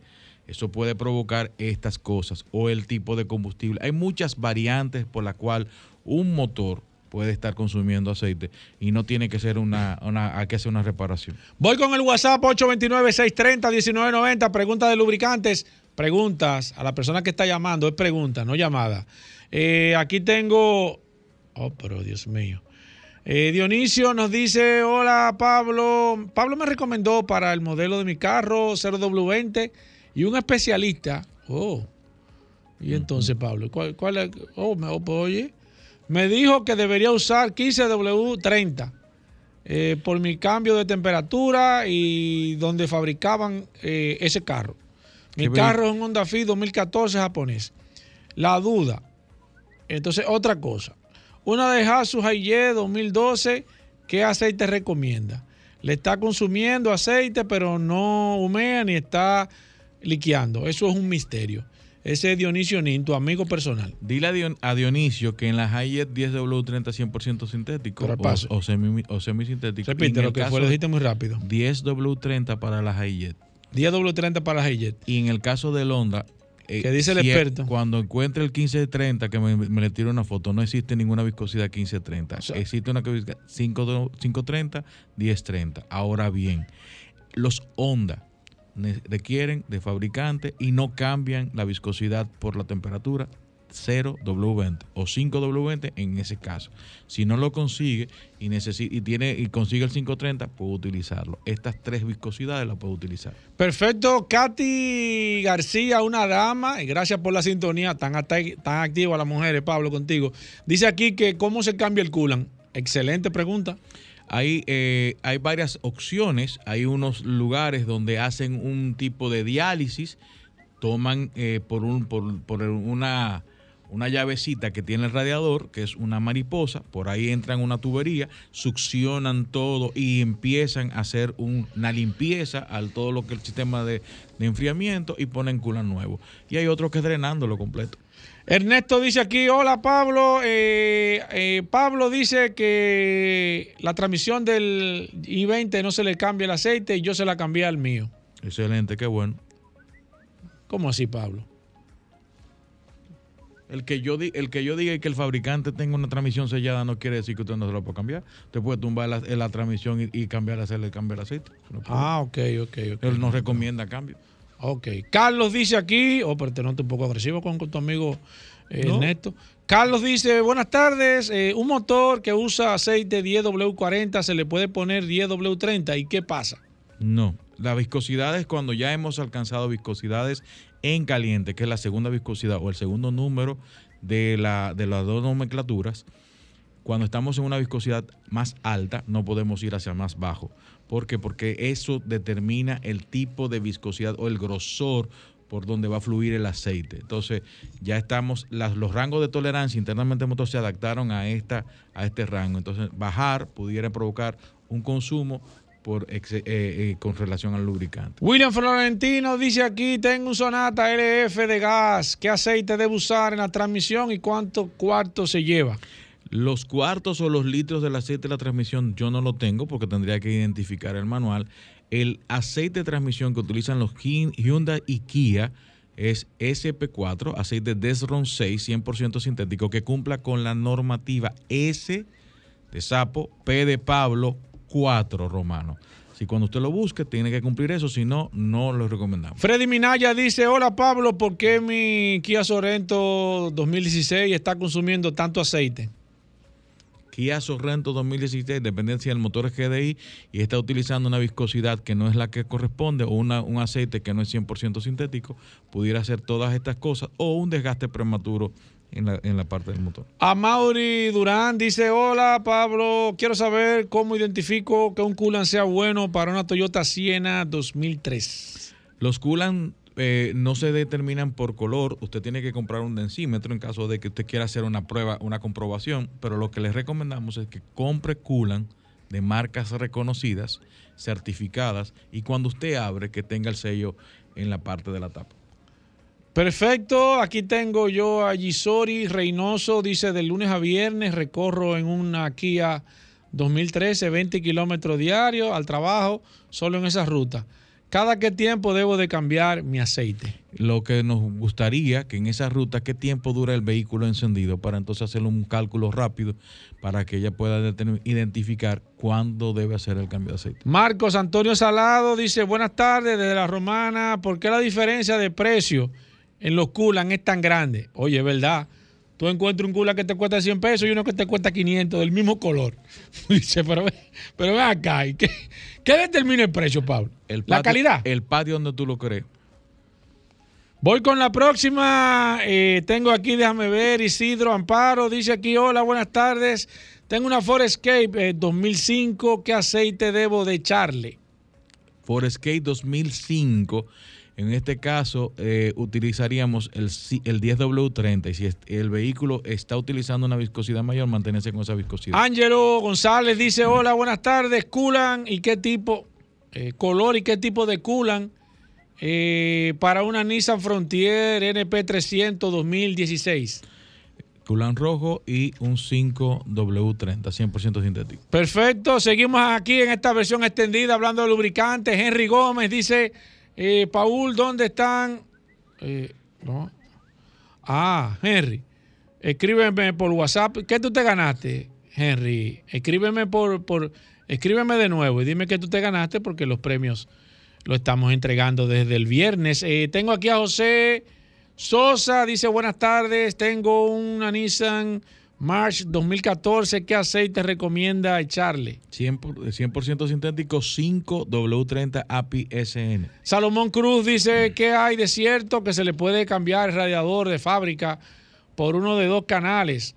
Eso puede provocar estas cosas o el tipo de combustible. Hay muchas variantes por las cuales un motor puede estar consumiendo aceite y no tiene que ser una, hay que hacer una reparación. Voy con el WhatsApp 829-630-1990. Preguntas de lubricantes. Preguntas a la persona que está llamando. Es pregunta, no llamada. Eh, aquí tengo. Oh, pero Dios mío. Eh, Dionisio nos dice: Hola Pablo. Pablo me recomendó para el modelo de mi carro 0W20 y un especialista. Oh. Y entonces, Pablo, ¿cuál, cuál es? Oh, me, oh, pues, oye. Me dijo que debería usar 15W30 eh, por mi cambio de temperatura y donde fabricaban eh, ese carro. Mi ¿Qué carro es un Honda Fit 2014 japonés. La duda. Entonces, otra cosa. Una de Hatsu Haye 2012, ¿qué aceite recomienda? Le está consumiendo aceite, pero no humea ni está liqueando. Eso es un misterio. Ese es Dionisio Nin, tu amigo personal. Dile a, Dion- a Dionisio que en la Hayet 10W30 100% sintético o, o semi, o semisintético. Repite lo que fue, lo dijiste muy rápido. 10W30 para la Hayet. 10W30 para la Hayet. Y en el caso del Honda. eh, ¿Qué dice el si experto? Cuando encuentre el 1530, que me, me le tiro una foto, no existe ninguna viscosidad 1530. existe una viscosidad 5 530, 1030. Ahora bien, los Honda requieren de fabricante y no cambian la viscosidad por la temperatura 0W20 o 5W20 en ese caso. Si no lo consigue y, y, tiene, y consigue el 530, puede utilizarlo. Estas tres viscosidades las puede utilizar. Perfecto, Katy García, una dama, gracias por la sintonía, tan, tan activa las mujeres, Pablo, contigo. Dice aquí que cómo se cambia el culan. Excelente pregunta. Hay, eh, hay varias opciones, hay unos lugares donde hacen un tipo de diálisis, toman eh, por, un, por, por una, una llavecita que tiene el radiador, que es una mariposa, por ahí entran una tubería, succionan todo y empiezan a hacer un- una limpieza al todo lo que es el sistema de, enfriamiento y ponen culan nuevo. Y hay otros que drenándolo completo. Ernesto dice aquí, hola Pablo. Eh, eh, Pablo dice que la transmisión del i20 no se le cambia el aceite y yo se la cambié al mío. Excelente, qué bueno. ¿Cómo así, Pablo? El que yo el que yo diga que el fabricante tenga una transmisión sellada no quiere decir que usted no se lo puede cambiar. Usted puede tumbar la, la transmisión y, y cambiar, hacerle cambiar el aceite. No. Ah, ok, ok, ok. Él no recomienda cambio. Ok. Carlos dice aquí, oh, pero te noto un poco agresivo con, con tu amigo eh, No. Ernesto. Carlos dice, buenas tardes, eh, un motor que usa aceite 10W40 se le puede poner 10W30 y qué pasa? No. La viscosidad es cuando ya hemos alcanzado viscosidades en caliente, que es la segunda viscosidad o el segundo número de, la, de las dos nomenclaturas. Cuando estamos en una viscosidad más alta, no podemos ir hacia más bajo. ¿Por qué? Porque eso determina el tipo de viscosidad o el grosor por donde va a fluir el aceite. Entonces, ya estamos, los rangos de tolerancia internamente del motor se adaptaron a, esta, a este rango. Entonces, bajar pudiera provocar un consumo eh, eh, con relación al lubricante. William Florentino dice aquí, tengo un Sonata LF de gas, ¿qué aceite debo usar en la transmisión y cuánto cuarto se lleva? Los cuartos o los litros del aceite de la transmisión yo no lo tengo porque tendría que identificar el manual. El aceite de transmisión que utilizan los Hy- Hyundai y Kia es SP4, aceite Desron 6, 100% sintético, que cumpla con la normativa S de sapo, P de Pablo, 4 romano. Si cuando usted lo busque, tiene que cumplir eso, si no, no lo recomendamos. Freddy Minaya dice, hola Pablo, ¿por qué mi Kia Sorento 2016 está consumiendo tanto aceite? Kia Sorrento 2016, dependencia del motor GDI, y está utilizando una viscosidad que no es la que corresponde o una- un aceite que no es 100% sintético, pudiera hacer todas estas cosas o un desgaste prematuro en la, en la parte del motor. A Mauri Durán dice, hola Pablo, quiero saber cómo identifico que un coolant sea bueno para una Toyota Siena 2003. Los coolant eh, no se determinan por color. Usted tiene que comprar un densímetro en caso de que usted quiera hacer una prueba, una comprobación. Pero lo que les recomendamos es que compre coolant de marcas reconocidas, certificadas, y cuando usted abre, que tenga el sello en la parte de la tapa. Perfecto, aquí tengo yo a Gisori Reynoso, dice de lunes a viernes recorro en una Kia 2013 20 kilómetros diarios al trabajo, solo en esa ruta. ¿Cada qué tiempo debo de cambiar mi aceite? Lo que nos gustaría que en esa ruta, qué tiempo dura el vehículo encendido, para entonces hacer un cálculo rápido para que ella pueda identificar cuándo debe hacer el cambio de aceite. Marcos Antonio Salado dice, buenas tardes desde la Romana, ¿por qué la diferencia de precio en los culan es tan grande? Oye, es verdad, tú encuentras un cula que te cuesta 100 pesos y uno que te cuesta 500 del mismo color. [LAUGHS] dice, pero, ve- pero ven acá, ¿y qué, qué determina el precio, Pablo? El la calidad. El patio donde tú lo crees. Voy con la próxima. eh, tengo aquí, déjame ver, Isidro Amparo. Dice aquí, hola, buenas tardes. Tengo una Ford Escape eh, 2005. ¿Qué aceite debo de echarle? Forescape 2005. En este caso, eh, utilizaríamos el, C- el 10W30. Y si el vehículo está utilizando una viscosidad mayor, mantenerse con esa viscosidad. Ángelo González dice, hola, buenas tardes. Culan y qué tipo, eh, color y qué tipo de culan eh, para una Nissan Frontier NP300 2016. Culán rojo y un 5W30, 100% sintético. Perfecto, seguimos aquí en esta versión extendida hablando de lubricantes. Henry Gómez dice, eh, Paul, ¿dónde están? Eh, no. Ah, Henry, escríbeme por WhatsApp. ¿Qué tú te ganaste, Henry? Escríbeme por, por, escríbeme de nuevo y dime qué tú te ganaste porque los premios lo estamos entregando desde el viernes. Eh, tengo aquí a José Sosa, dice buenas tardes, tengo una Nissan March 2014, ¿qué aceite recomienda echarle? 100%, por- 100% sintético, 5W30 API SN. Salomón Cruz dice que hay de cierto que se le puede cambiar el radiador de fábrica por uno de dos canales.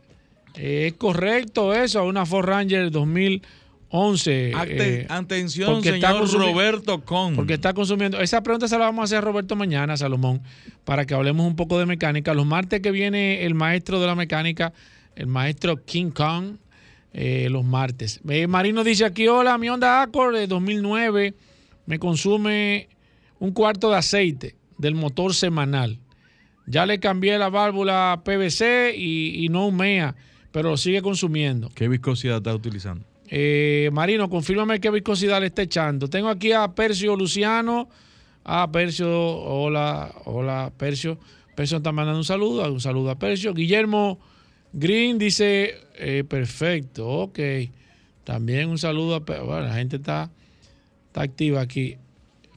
Eh, ¿Es correcto eso? Una Ford Ranger 2011. Ate- eh, atención, porque está señor consumi- Roberto Con. Porque está consumiendo. Esa pregunta se la vamos a hacer a Roberto mañana, Salomón, para que hablemos un poco de mecánica. Los martes que viene el maestro de la mecánica, el maestro King Kong, eh, los martes. Eh, Marino dice aquí, hola, mi Honda Accord de 2009 me consume un cuarto de aceite del motor semanal. Ya le cambié la válvula PVC y, y no humea, pero lo sigue consumiendo. ¿Qué viscosidad está utilizando? Eh, Marino, confírmame qué viscosidad le está echando. Tengo aquí a Percio Luciano. Ah, Percio, hola, hola, Percio. Percio está mandando un saludo, un saludo a Percio. Guillermo Green dice, eh, perfecto, ok. También un saludo a Bueno, la gente está, está activa aquí.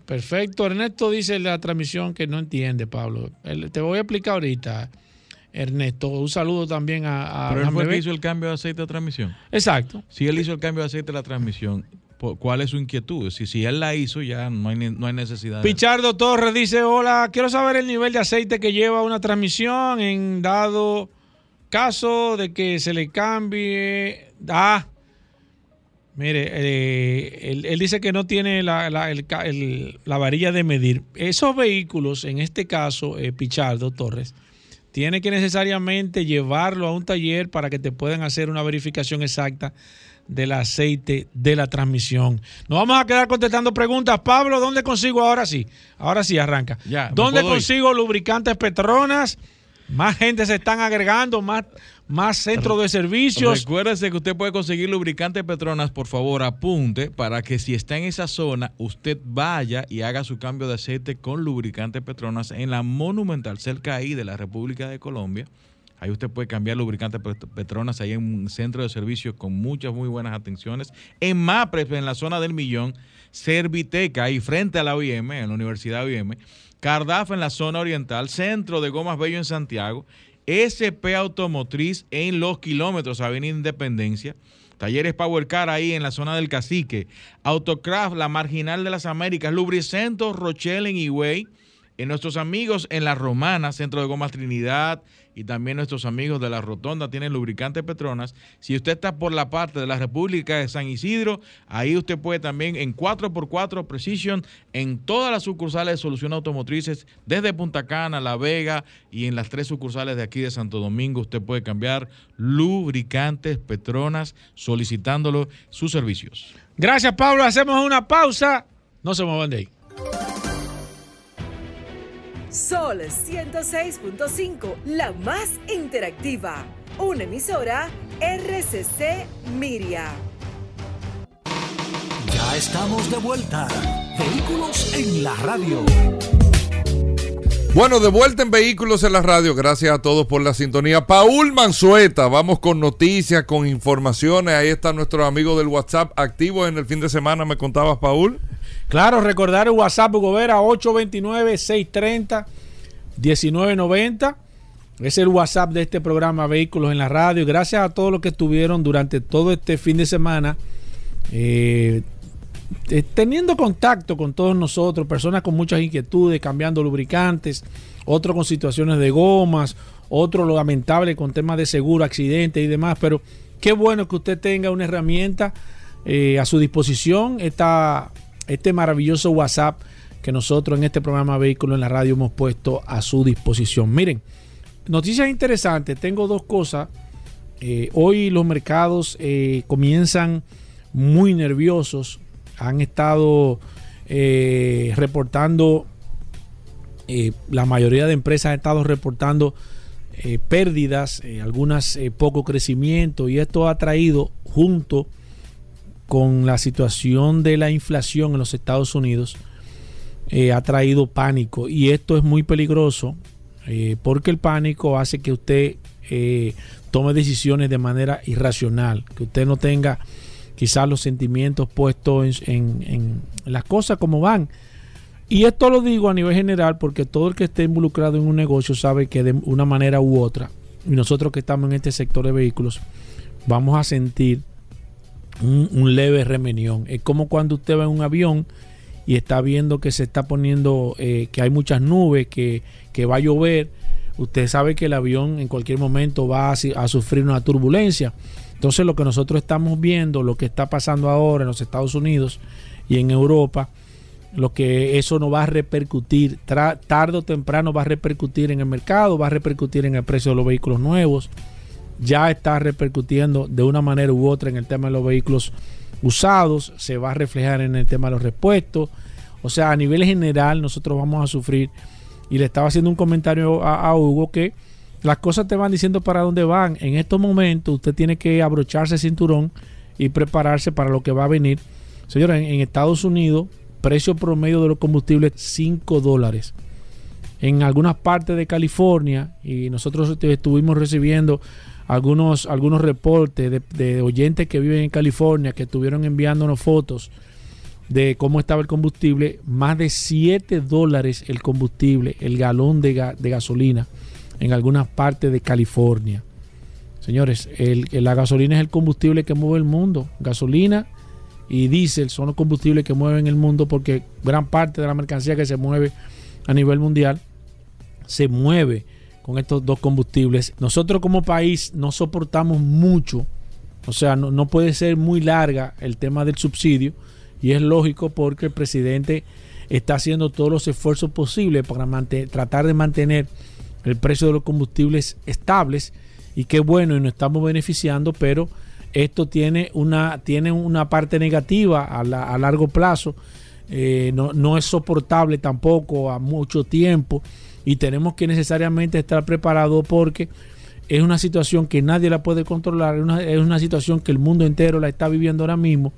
Perfecto. Ernesto dice la transmisión que no entiende, Pablo. El- te voy a explicar ahorita, Ernesto. Un saludo también a... a Pero él fue el que hizo el cambio de aceite de transmisión. Exacto. Si él hizo el cambio de aceite de la transmisión, ¿por- ¿cuál es su inquietud? Si, si él la hizo, ya no hay, no hay necesidad. Pichardo Torres dice, hola, quiero saber el nivel de aceite que lleva una transmisión en dado caso de que se le cambie. Ah, mire, eh, él, él dice que no tiene la, la- el ca- el- la varilla de medir. Esos vehículos, en este caso, eh, Pichardo Torres, tiene que necesariamente llevarlo a un taller para que te puedan hacer una verificación exacta del aceite de la transmisión. Nos vamos a quedar contestando preguntas. Pablo, ¿dónde consigo ahora sí? Ahora sí arranca. Ya, ¿Dónde ir. consigo lubricantes Petronas? Más gente se están agregando, más, más centros de servicios. Recuérdese que usted puede conseguir lubricante Petronas, por favor, apunte para que si está en esa zona, usted vaya y haga su cambio de aceite con lubricante Petronas en la Monumental, cerca ahí de la República de Colombia. Ahí usted puede cambiar lubricante Pet- Petronas, ahí en un centro de servicio con muchas muy buenas atenciones. En MAPRES, en la zona del Millón, Serviteca, ahí frente a la OIM, en la Universidad OIM, Cardaf en la zona oriental, Centro de Gomas Bello en Santiago SP Automotriz en Los Kilómetros, Avenida Independencia. Talleres Power Car ahí en la zona del Cacique. Autocraft, la Marginal de las Américas. Lubricento Rochelle en Higüey. En nuestros amigos en La Romana, Centro de Gomas Trinidad, y también nuestros amigos de La Rotonda tienen lubricantes Petronas. Si usted está por la parte de la República de San Isidro, ahí usted puede también en 4x4 Precision, en todas las sucursales de Solución Automotrices, desde Punta Cana, La Vega y en las tres sucursales de aquí de Santo Domingo, usted puede cambiar lubricantes Petronas solicitándolo sus servicios. Gracias, Pablo. Hacemos una pausa. No se muevan de ahí. Sol 106.5, la más interactiva. Una emisora RCC Miria. Ya estamos de vuelta. Vehículos en la radio. Bueno, de vuelta en Vehículos en la Radio. Gracias a todos por la sintonía. Paul Manzueta, vamos con noticias, con informaciones. Ahí está nuestro amigo del WhatsApp activo en el fin de semana, me contabas, Paul. Claro, recordar el WhatsApp Hugo Vera 829-630-1990. Es el WhatsApp de este programa Vehículos en la Radio. Gracias a todos los que estuvieron durante todo este fin de semana eh, eh, teniendo contacto con todos nosotros, personas con muchas inquietudes, cambiando lubricantes, otros con situaciones de gomas, otros lo lamentable con temas de seguro, accidentes y demás. Pero qué bueno que usted tenga una herramienta eh, a su disposición. Esta este maravilloso WhatsApp que nosotros en este programa Vehículo en la Radio hemos puesto a su disposición. Miren, noticias interesantes. Tengo dos cosas. Eh, hoy los mercados eh, comienzan muy nerviosos. Han estado eh, reportando, la mayoría de empresas han estado reportando pérdidas, algunas poco crecimiento y esto ha traído junto con la situación de la inflación en los Estados Unidos eh, ha traído pánico y esto es muy peligroso eh, porque el pánico hace que usted eh, tome decisiones de manera irracional, que usted no tenga quizás los sentimientos puestos en, las cosas como van. Y esto lo digo a nivel general porque todo el que esté involucrado en un negocio sabe que de una manera u otra, y nosotros que estamos en este sector de vehículos, vamos a sentir un, leve remenión. Es como cuando usted va en un avión y está viendo que se está poniendo, eh, que hay muchas nubes, que, va a llover. Usted sabe que el avión en cualquier momento va a, sufrir una turbulencia. Entonces lo que nosotros estamos viendo, lo que está pasando ahora en los Estados Unidos y en Europa, lo que eso no va a repercutir, tarde o temprano va a repercutir en el mercado, va a repercutir en el precio de los vehículos nuevos ya está repercutiendo de una manera u otra en el tema de los vehículos usados, se va a reflejar en el tema de los repuestos. O sea, a nivel general nosotros vamos a sufrir. Y le estaba haciendo un comentario a, Hugo que las cosas te van diciendo para dónde van. En estos momentos usted tiene que abrocharse el cinturón y prepararse para lo que va a venir. Señora, en, en Estados Unidos, precio promedio de los combustibles 5 dólares. En algunas partes de California, y nosotros estuvimos recibiendo algunos, algunos reportes de, oyentes que viven en California que estuvieron enviándonos fotos de cómo estaba el combustible, más de 7 dólares el combustible, el galón de, gasolina en algunas partes de California. Señores, el, la gasolina es el combustible que mueve el mundo. Gasolina y diésel son los combustibles que mueven el mundo porque gran parte de la mercancía que se mueve a nivel mundial se mueve con estos dos combustibles. Nosotros como país no soportamos mucho, o sea, no, puede ser muy larga el tema del subsidio y es lógico porque el presidente está haciendo todos los esfuerzos posibles para tratar de mantener el precio de los combustibles estables y qué bueno y nos estamos beneficiando, pero esto tiene una, tiene una parte negativa a, largo plazo, eh, no, no es soportable tampoco a mucho tiempo y tenemos que necesariamente estar preparados porque es una situación que nadie la puede controlar, es una, situación que el mundo entero la está viviendo ahora mismo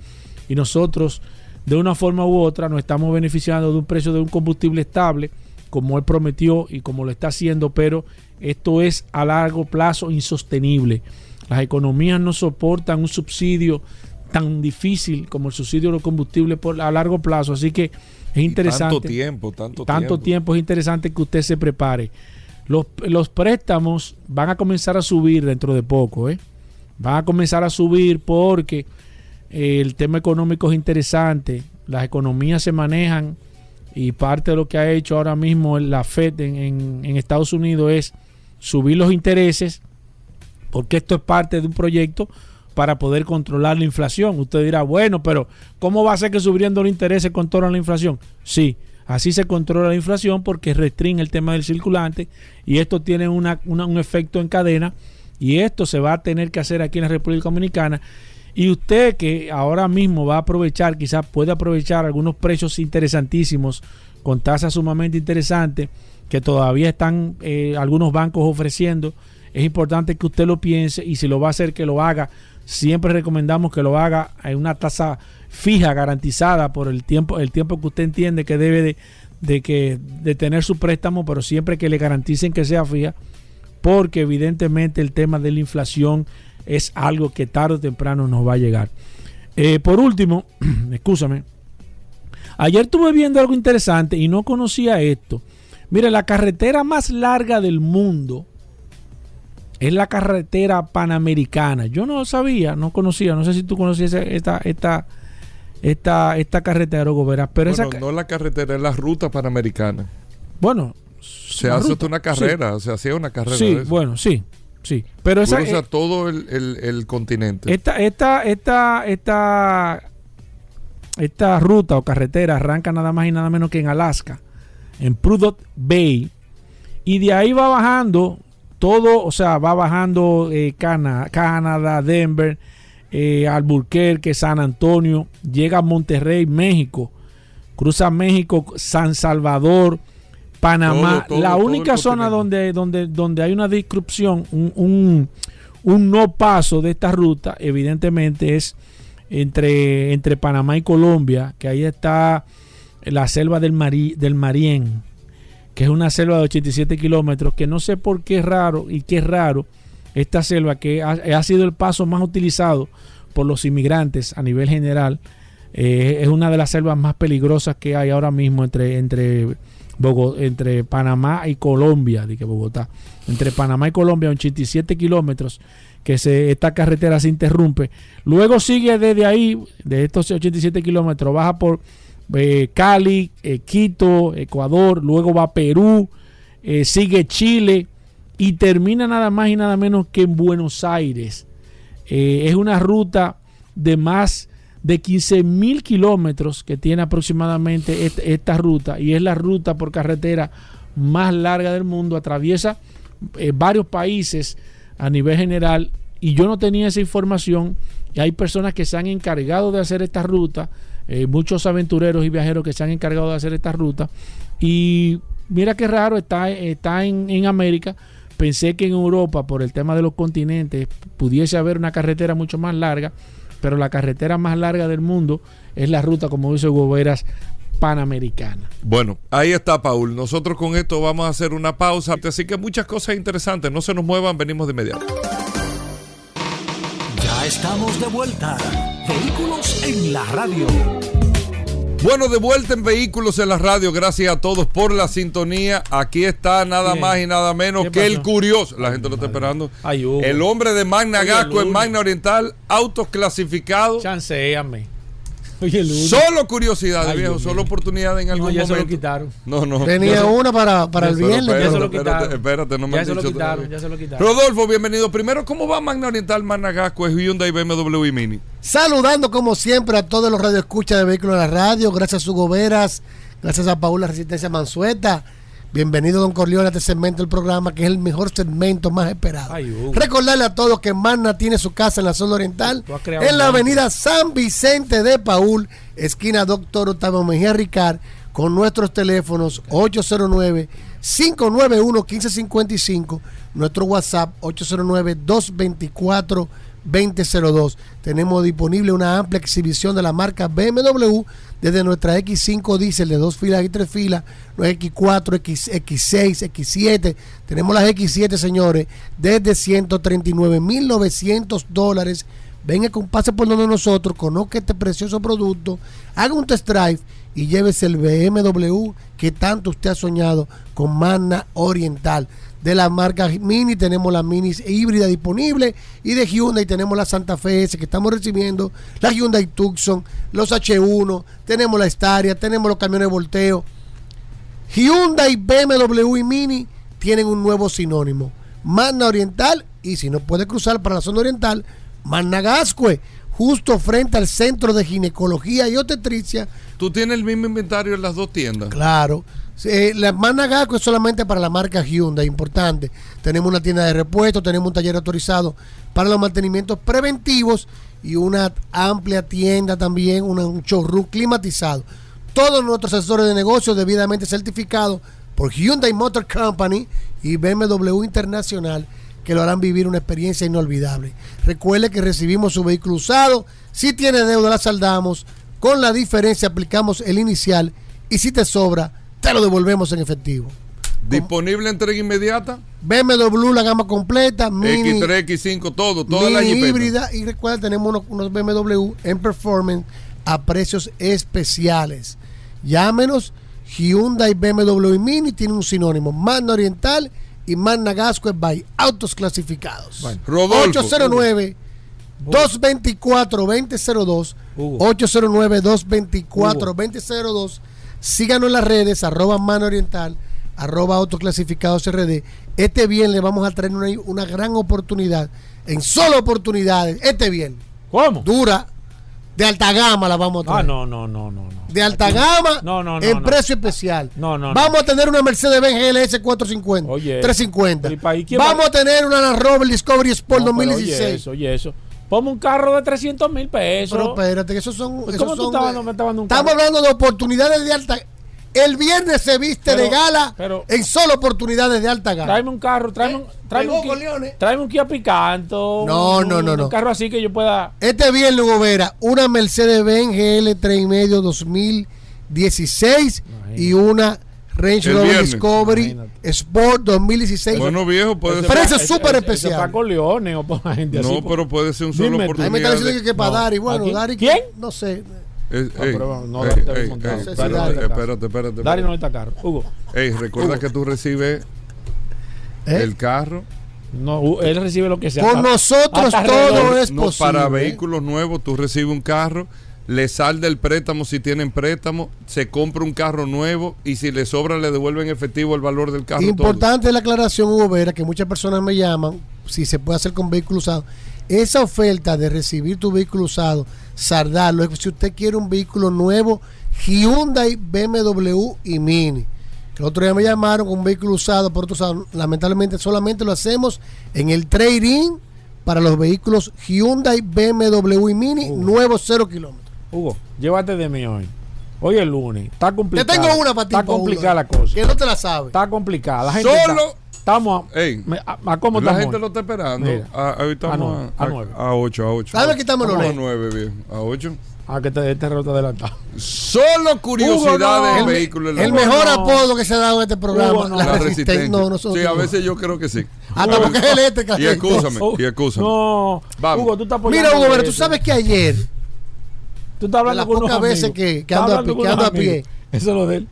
y nosotros de una forma u otra nos estamos beneficiando de un precio de un combustible estable como él prometió y como lo está haciendo, pero esto es a largo plazo insostenible. Las economías no soportan un subsidio tan difícil como el subsidio de los combustibles por, a largo plazo, así que es interesante. Tanto tiempo, tanto, tanto tiempo. es interesante que usted se prepare. Los, los préstamos van a comenzar a subir dentro de poco, ¿eh? Van a comenzar a subir porque eh, el tema económico es interesante. Las economías se manejan y parte de lo que ha hecho ahora mismo la Fed en, en- en Estados Unidos es subir los intereses porque esto es parte de un proyecto para poder controlar la inflación. Usted dirá, bueno, pero ¿cómo va a ser que subiendo los intereses controlan la inflación? Sí, así se controla la inflación porque restringe el tema del circulante y esto tiene una- un efecto en cadena y esto se va a tener que hacer aquí en la República Dominicana. Y usted que ahora mismo va a aprovechar, quizás puede aprovechar algunos precios interesantísimos con tasas sumamente interesantes que todavía están eh, algunos bancos ofreciendo. Es importante que usted lo piense y si lo va a hacer, que lo haga. Siempre recomendamos que lo haga en una tasa fija, garantizada por el tiempo, el tiempo que usted entiende que debe de, que, tener su préstamo, pero siempre que le garanticen que sea fija, porque evidentemente el tema de la inflación es algo que tarde o temprano nos va a llegar. Eh, por último, [CLEARS THROAT] escúchame, ayer estuve viendo algo interesante y no conocía esto. Mire, la carretera más larga del mundo es la carretera panamericana. Yo no sabía, no conocía, no sé si tú conocías esta, esta, esta, esta carretera, Gobera, pero bueno, esa, no la carretera, es la ruta panamericana. bueno, Se hace ruta, una sí. carrera, se hacía una carrera. Sí, de eso. bueno, sí, sí. Pero esa, Cruza eh, todo el, el- el continente. Esta, esta, esta, esta, esta ruta o carretera arranca nada más y nada menos que en Alaska, en Prudhoe Bay, y de ahí va bajando todo, o sea, va bajando eh, Cana- Canadá, Denver, eh, Albuquerque, San Antonio, llega a Monterrey, México, cruza México, San Salvador, Panamá, Todo, todo, la única zona donde, donde, donde hay una disrupción, un, un, un no paso de esta ruta, evidentemente es entre, entre Panamá y Colombia, que ahí está la selva del, Mari- del Marién, que es una selva de 87 kilómetros, que no sé por qué es raro y qué es raro esta selva que ha, sido el paso más utilizado por los inmigrantes a nivel general. Eh, es una de las selvas más peligrosas que hay ahora mismo entre, entre, Bogo- entre Panamá y Colombia, de Bogotá. Entre Panamá y Colombia, 87 kilómetros, que esta carretera se interrumpe. Luego sigue desde ahí, de estos 87 kilómetros, baja por eh, Cali, eh, Quito, Ecuador, luego va Perú, eh, sigue Chile y termina nada más y nada menos que en Buenos Aires. Es una ruta de más de 15 mil kilómetros que tiene aproximadamente esta, ruta y es la ruta por carretera más larga del mundo. Atraviesa varios países a nivel general y yo no tenía esa información hay personas que se han encargado de hacer esta ruta, eh, muchos aventureros y viajeros que se han encargado de hacer esta ruta y mira qué raro está, está en, en América. Pensé que en Europa, por el tema de los continentes, pudiese haber una carretera mucho más larga, pero la carretera más larga del mundo es la ruta, como dice Goberas, panamericana. Bueno, ahí está, Paul. Nosotros con esto vamos a hacer una pausa. Así que muchas cosas interesantes. No se nos muevan, venimos de inmediato. Ya estamos de vuelta. Vehículos en la radio. Bueno, de vuelta en Vehículos en la Radio. Gracias a todos por la sintonía. Aquí está nada Bien. más y nada menos ¿Qué que el curioso. La gente lo está esperando. Ay. El hombre de Magna Gasco en. Magna Oriental, autos clasificados. Chanceame. Solo curiosidades, Ay, viejo, solo mío. oportunidades en algún ya se lo momento. quitaron. No, no. Tenía una para, para el viernes. espérate, Ya se lo espérate, quitaron. espérate, no me Ya han se lo dicho quitaron, ya se lo quitaron. Rodolfo, bienvenido. Primero, ¿cómo va Magna Oriental, Magna Gasco, es Hyundai, BMW y Mini? Saludando como siempre a todos los radioescuchas de Vehículos en la Radio. Gracias a Hugo Veras. Gracias a Paula Resistencia Mansueta. Bienvenido, don Corleone, a este segmento del programa, que es el mejor segmento más esperado. Ay, Hugo. Recordarle a todos que Magna tiene su casa en la zona oriental, en la avenida San Vicente de Paul, esquina Doctor Octavio Mejía Ricard, con nuestros teléfonos 809-591-1555, nuestro WhatsApp 809-224-2002. Tenemos disponible una amplia exhibición de la marca BMW desde nuestra X5 Diesel de dos filas y tres filas, los X4, X, X6, X7. Tenemos las X7, señores, desde 139.900 dólares. Venga, pase por donde nosotros, conozca este precioso producto, haga un test drive y llévese el BMW que tanto usted ha soñado con Magna Oriental. De la marca Mini, tenemos la Mini híbrida disponible y de Hyundai tenemos la Santa Fe S que estamos recibiendo, la Hyundai Tucson, los H1, tenemos la Staria, tenemos los camiones de volteo. Hyundai, BMW y Mini tienen un nuevo sinónimo, Magna Oriental y si no puede cruzar para la zona oriental, Magna Gascue, justo frente al Centro de Ginecología y Obstetricia. ¿Tú tienes el mismo inventario en las dos tiendas? Claro. Eh, la Gascue es solamente para la marca Hyundai, importante. Tenemos una tienda de repuestos, tenemos un taller autorizado para los mantenimientos preventivos y una amplia tienda también, un showroom climatizado. Todos nuestros asesores de negocios debidamente certificados por Hyundai Motor Company y BMW Internacional que lo harán vivir una experiencia inolvidable. Recuerde que recibimos su vehículo usado. Si tiene deuda, la saldamos. Con la diferencia aplicamos el inicial y si te sobra, te lo devolvemos en efectivo. ¿Disponible entrega inmediata? BMW, la gama completa, Mini, X3, X5, todo, toda la híbrida y recuerda tenemos unos, unos BMW en performance a precios especiales. Llámenos Hyundai BMW y Mini tiene un sinónimo Magna Oriental y Magna Gascue by Autos Clasificados. Rodolfo. 809 224 2002 809 224 2002 Síganos en las redes, arroba mano oriental, arroba autoclasificados RD. Este bien le vamos a traer una, una gran oportunidad, en solo oportunidades, este bien. ¿Cómo? Dura, de alta gama la vamos a Ah, traer. no, no, no, no. no. De alta gama, No, no, no, en precio especial. No, no, no. Vamos a tener una Mercedes-Benz GLS 450, Oye. 350. ¿Y pa- y quién Vamos va- a tener una Land Rover Discovery Sport No, pero 2016. Oye, eso, oye, eso. Ponme un carro de 300 mil pesos. Pero espérate, que esos son. Pues, esos ¿Cómo tú son estabas, de- no me estabas dando un Estamos carro? hablando de oportunidades de alta. El viernes se viste Pero- de gala pero- en solo oportunidades de alta gama. Tráeme un carro, tráeme un, tráeme un, Kia, tráeme un Kia Picanto. No, un- no, no, Un no. carro así que yo pueda. Este viernes, Hugo Vera, una Mercedes-Benz GL3 y medio 2016 y una Range Rover. Discovery Sport 2016. Bueno, viejo, puede ser. Precio súper especial. Eso para con leones o para gente así. No, pero puede ser un solo Dime tú. Ahí me oportunidad. está diciendo que, que para No. Dari. Bueno. Dari. ¿Quién? No sé. Eh, No, ey, pero no, ey, ey, espérate, no está espérate, espérate, Dari no espérate. está caro. Hugo. Ey, recuerda que tú recibes ¿Eh? el carro. No, Hugo, él recibe lo que sea. Con nosotros hasta todo es No, posible. para vehículos nuevos, tú recibes un carro, le salda el préstamo si tienen préstamo, se compra un carro nuevo y si le sobra le devuelven efectivo el valor del carro. todo. Importante la aclaración, Hugo Vera, que muchas personas me llaman, si se puede hacer con vehículo usado. Esa oferta de recibir tu vehículo usado, sardarlo, si usted quiere un vehículo nuevo, Hyundai, BMW y Mini. Que el otro día me llamaron con un vehículo usado, por otro usado. Lamentablemente solamente lo hacemos en el trading para los vehículos Hyundai, BMW y Mini, nuevos cero kilómetros. Hugo, llévate de mí hoy. Hoy es lunes. Está Te complicado. tengo una para ti, Está complicada la cosa. Que no te la sabes. Está complicada. La gente Solo- está- estamos a, Ey, me- a- a cómo la estamos gente hoy? lo está esperando. Mira. A, ahorita A estamos nueve, a, a nueve. a 8, a 8. ¿Sabes? Quítamelo, Estamos a Leo. 9, viejo. A 8. Ah, que te, este reloj está adelantado. Solo curiosidades no. vehículos. en la El rueda. mejor no. apodo que se ha dado en este programa, Hugo, no. la, La resistencia. No, nosotros sí, a no. veces yo creo que sí. Hasta porque es eléctrica. Y excúsame, Oh, y excúsame. No, Vamos. Hugo, tú estás Mira, Hugo, eso. tú sabes que ayer, Tú estás de hablando las con unos pocas veces amigos. que- que ando a que ando a pie. Eso es lo de él.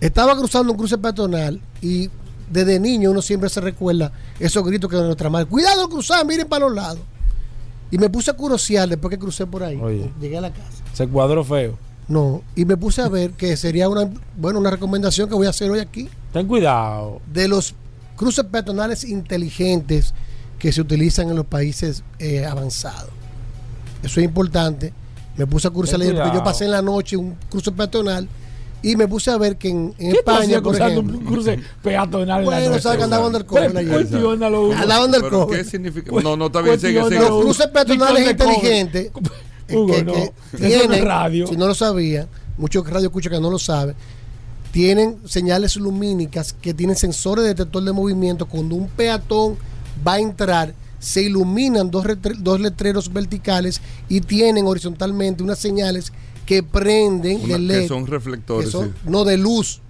estaba cruzando un cruce peatonal y desde niño uno siempre se recuerda esos gritos que de nuestra madre. Cuidado cruzar, miren para los lados. Y me puse a curosear después que crucé por ahí. Oye. Llegué a la casa. Se cuadró feo. No, y me puse a ver que sería una, bueno, una recomendación que voy a hacer hoy aquí. Ten cuidado. de los cruces peatonales inteligentes que se utilizan en los países eh, avanzados. Eso es importante. Me puse a cruzar ayer porque yo pasé en la noche un cruce peatonal y me puse a ver que en, en ¿Qué España, por cruzando ejemplo, un cruce peatonal en la bueno, noche? sabes que andaba undercover Cu- ayer. Pero undercover. ¿qué significa? No, no, está bien. Los cruces peatonales inteligentes [LAUGHS] Hugo, que, no. que Eso no es tienen, radio. si no lo sabían, muchos radio escuchan que no lo saben, tienen señales lumínicas que tienen sensores de detector de movimiento. Cuando un peatón va a entrar, se iluminan dos, dos letreros verticales y tienen horizontalmente unas señales que prenden Una- de LED. que son reflectores. que son- sí. No, de luz.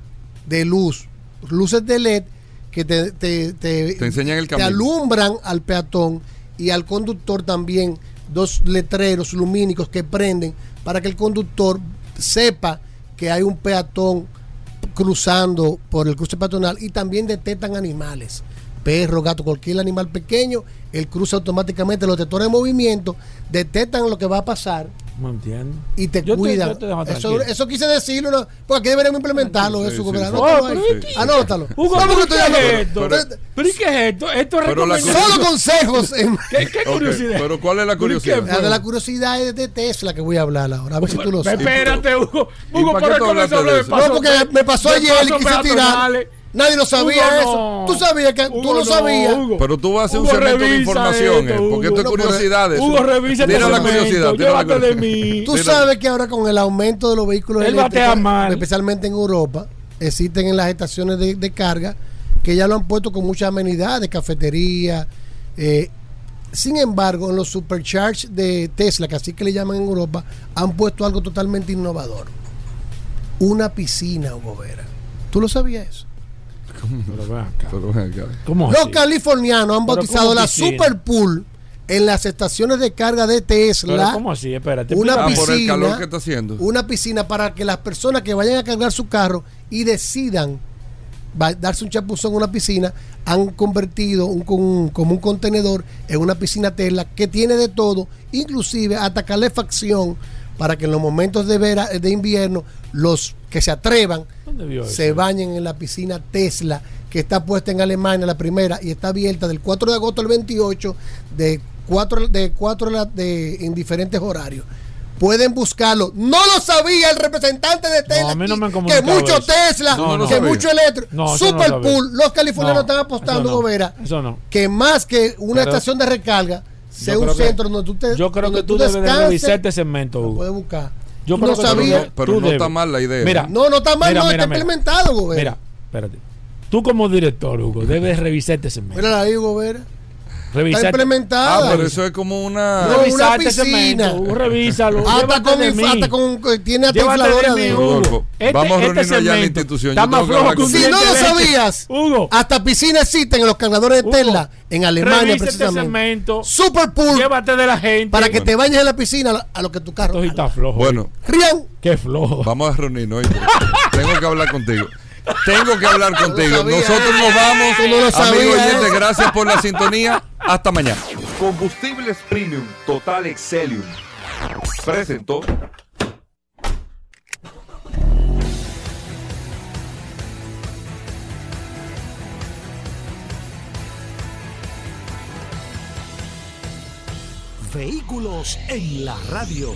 De luz. Luces de LED que te, te, te- Te enseñan el camino. alumbran al peatón y al conductor también dos letreros lumínicos que prenden para que el conductor sepa que hay un peatón cruzando por el cruce peatonal y también detectan animales. Perro, gato, cualquier animal pequeño, él cruza automáticamente los detectores de movimiento, detectan lo que va a pasar No entiendo. y te Yo te- cuidan. yo te dejo eso, eso quise decirlo, ¿no? porque aquí deberíamos implementarlo. Sí, eso, sí, gobernador. sí. Anótalo Oh, pero es que- Anótalo. Hugo, No, ¿pero porque qué estoy es hablando- esto? ¿Pero y qué es esto? Esto es Pero. Solo consejos. en- ¿Qué, qué curiosidad? pero ¿cuál es la curiosidad? La de la curiosidad es de Tesla que voy a hablar ahora. A ver si tú lo sabes. Espérate, Hugo. ¿Y Hugo, por qué hablaste comenzó de. No, porque me pasó ayer y quise tirar. Nadie lo sabía Hugo, eso. no. Tú sabías que tú Hugo, lo no, sabías. Hugo. Pero tú vas a hacer un segmento de revisa información, esto, eh, porque esto es No, pero- curiosidades. Hugo, revisa este Tira la curiosidad, tira la llévate de curiosidad. mí. Tú Tira- sabes que ahora con el aumento de los vehículos Él eléctricos, mal. especialmente en Europa, existen en las estaciones de, de carga que ya lo han puesto con muchas amenidades, cafetería. eh, sin embargo, en los supercharge de Tesla, que así que le llaman en Europa, han puesto algo totalmente innovador. Una piscina, Hugo Vera. ¿Tú lo sabías eso? Pero ven acá. Pero ven acá. ¿Cómo Los así? californianos han Pero bautizado ¿cómo la piscina? Super Pool en las estaciones de carga de Pero Tesla. ¿Cómo así? Espérate. Una Ah, por el piscina. calor que está haciendo. una piscina para que las personas que vayan a cargar su carro y decidan va- darse un chapuzón en una piscina, han convertido un, con- como un contenedor en una piscina Tesla que tiene de todo, inclusive hasta calefacción, para que en los momentos de, vera, de invierno los que se atrevan ¿Dónde vio se bañen en la piscina Tesla que está puesta en Alemania, la primera, y está abierta del 4 de agosto al 28, de 4 de, cuatro de, la- de- en diferentes horarios. Pueden buscarlo. No lo sabía el representante de Tesla. a mí no aquí, me han que mucho eso. Tesla, No, no que mucho electro. No, eso no Super lo. Los californianos No, están apostando, no. Gobera, no. que más que una Pero- estación de recarga, sea Yo un creo que- centro donde tú te Yo creo que tú debes revisar este segmento, lo Hugo. puedes buscar. Yo no debes- Pero no está mal la idea. Mira, No, no está mal, Mira, no, mira, está mira. implementado, Gobera. Mira, espérate. Tú como director, Hugo, debes revisar este segmento. Mira ahí, Gobera. Revisar. Está implementada. Ah, pero eso es como una. No, una este piscina. segmento, Hugo, revísalo. Hasta con, de mí. hasta con tiene hasta infladores de. Hugo. Este- vamos a este reunirnos ya en la institución. está más flojo que un Si no lo sabías, Hugo, hasta piscinas existen en los cargadores de Hugo, Tesla en Alemania este precisamente. segmento. Super Pool Llévate de la gente. para que te bañes en la piscina a lo- a lo que tu carro. Esto está flojo. Bueno, Rian, Qué flojo. vamos a reunirnos. [LAUGHS] Tengo que hablar contigo. Tengo que hablar contigo. sabía, Nosotros nos vamos. No lo Amigos oyentes, eh. gracias por la sintonía. Hasta mañana. Combustibles Premium Total Excelium. Presentó. Vehículos en la radio.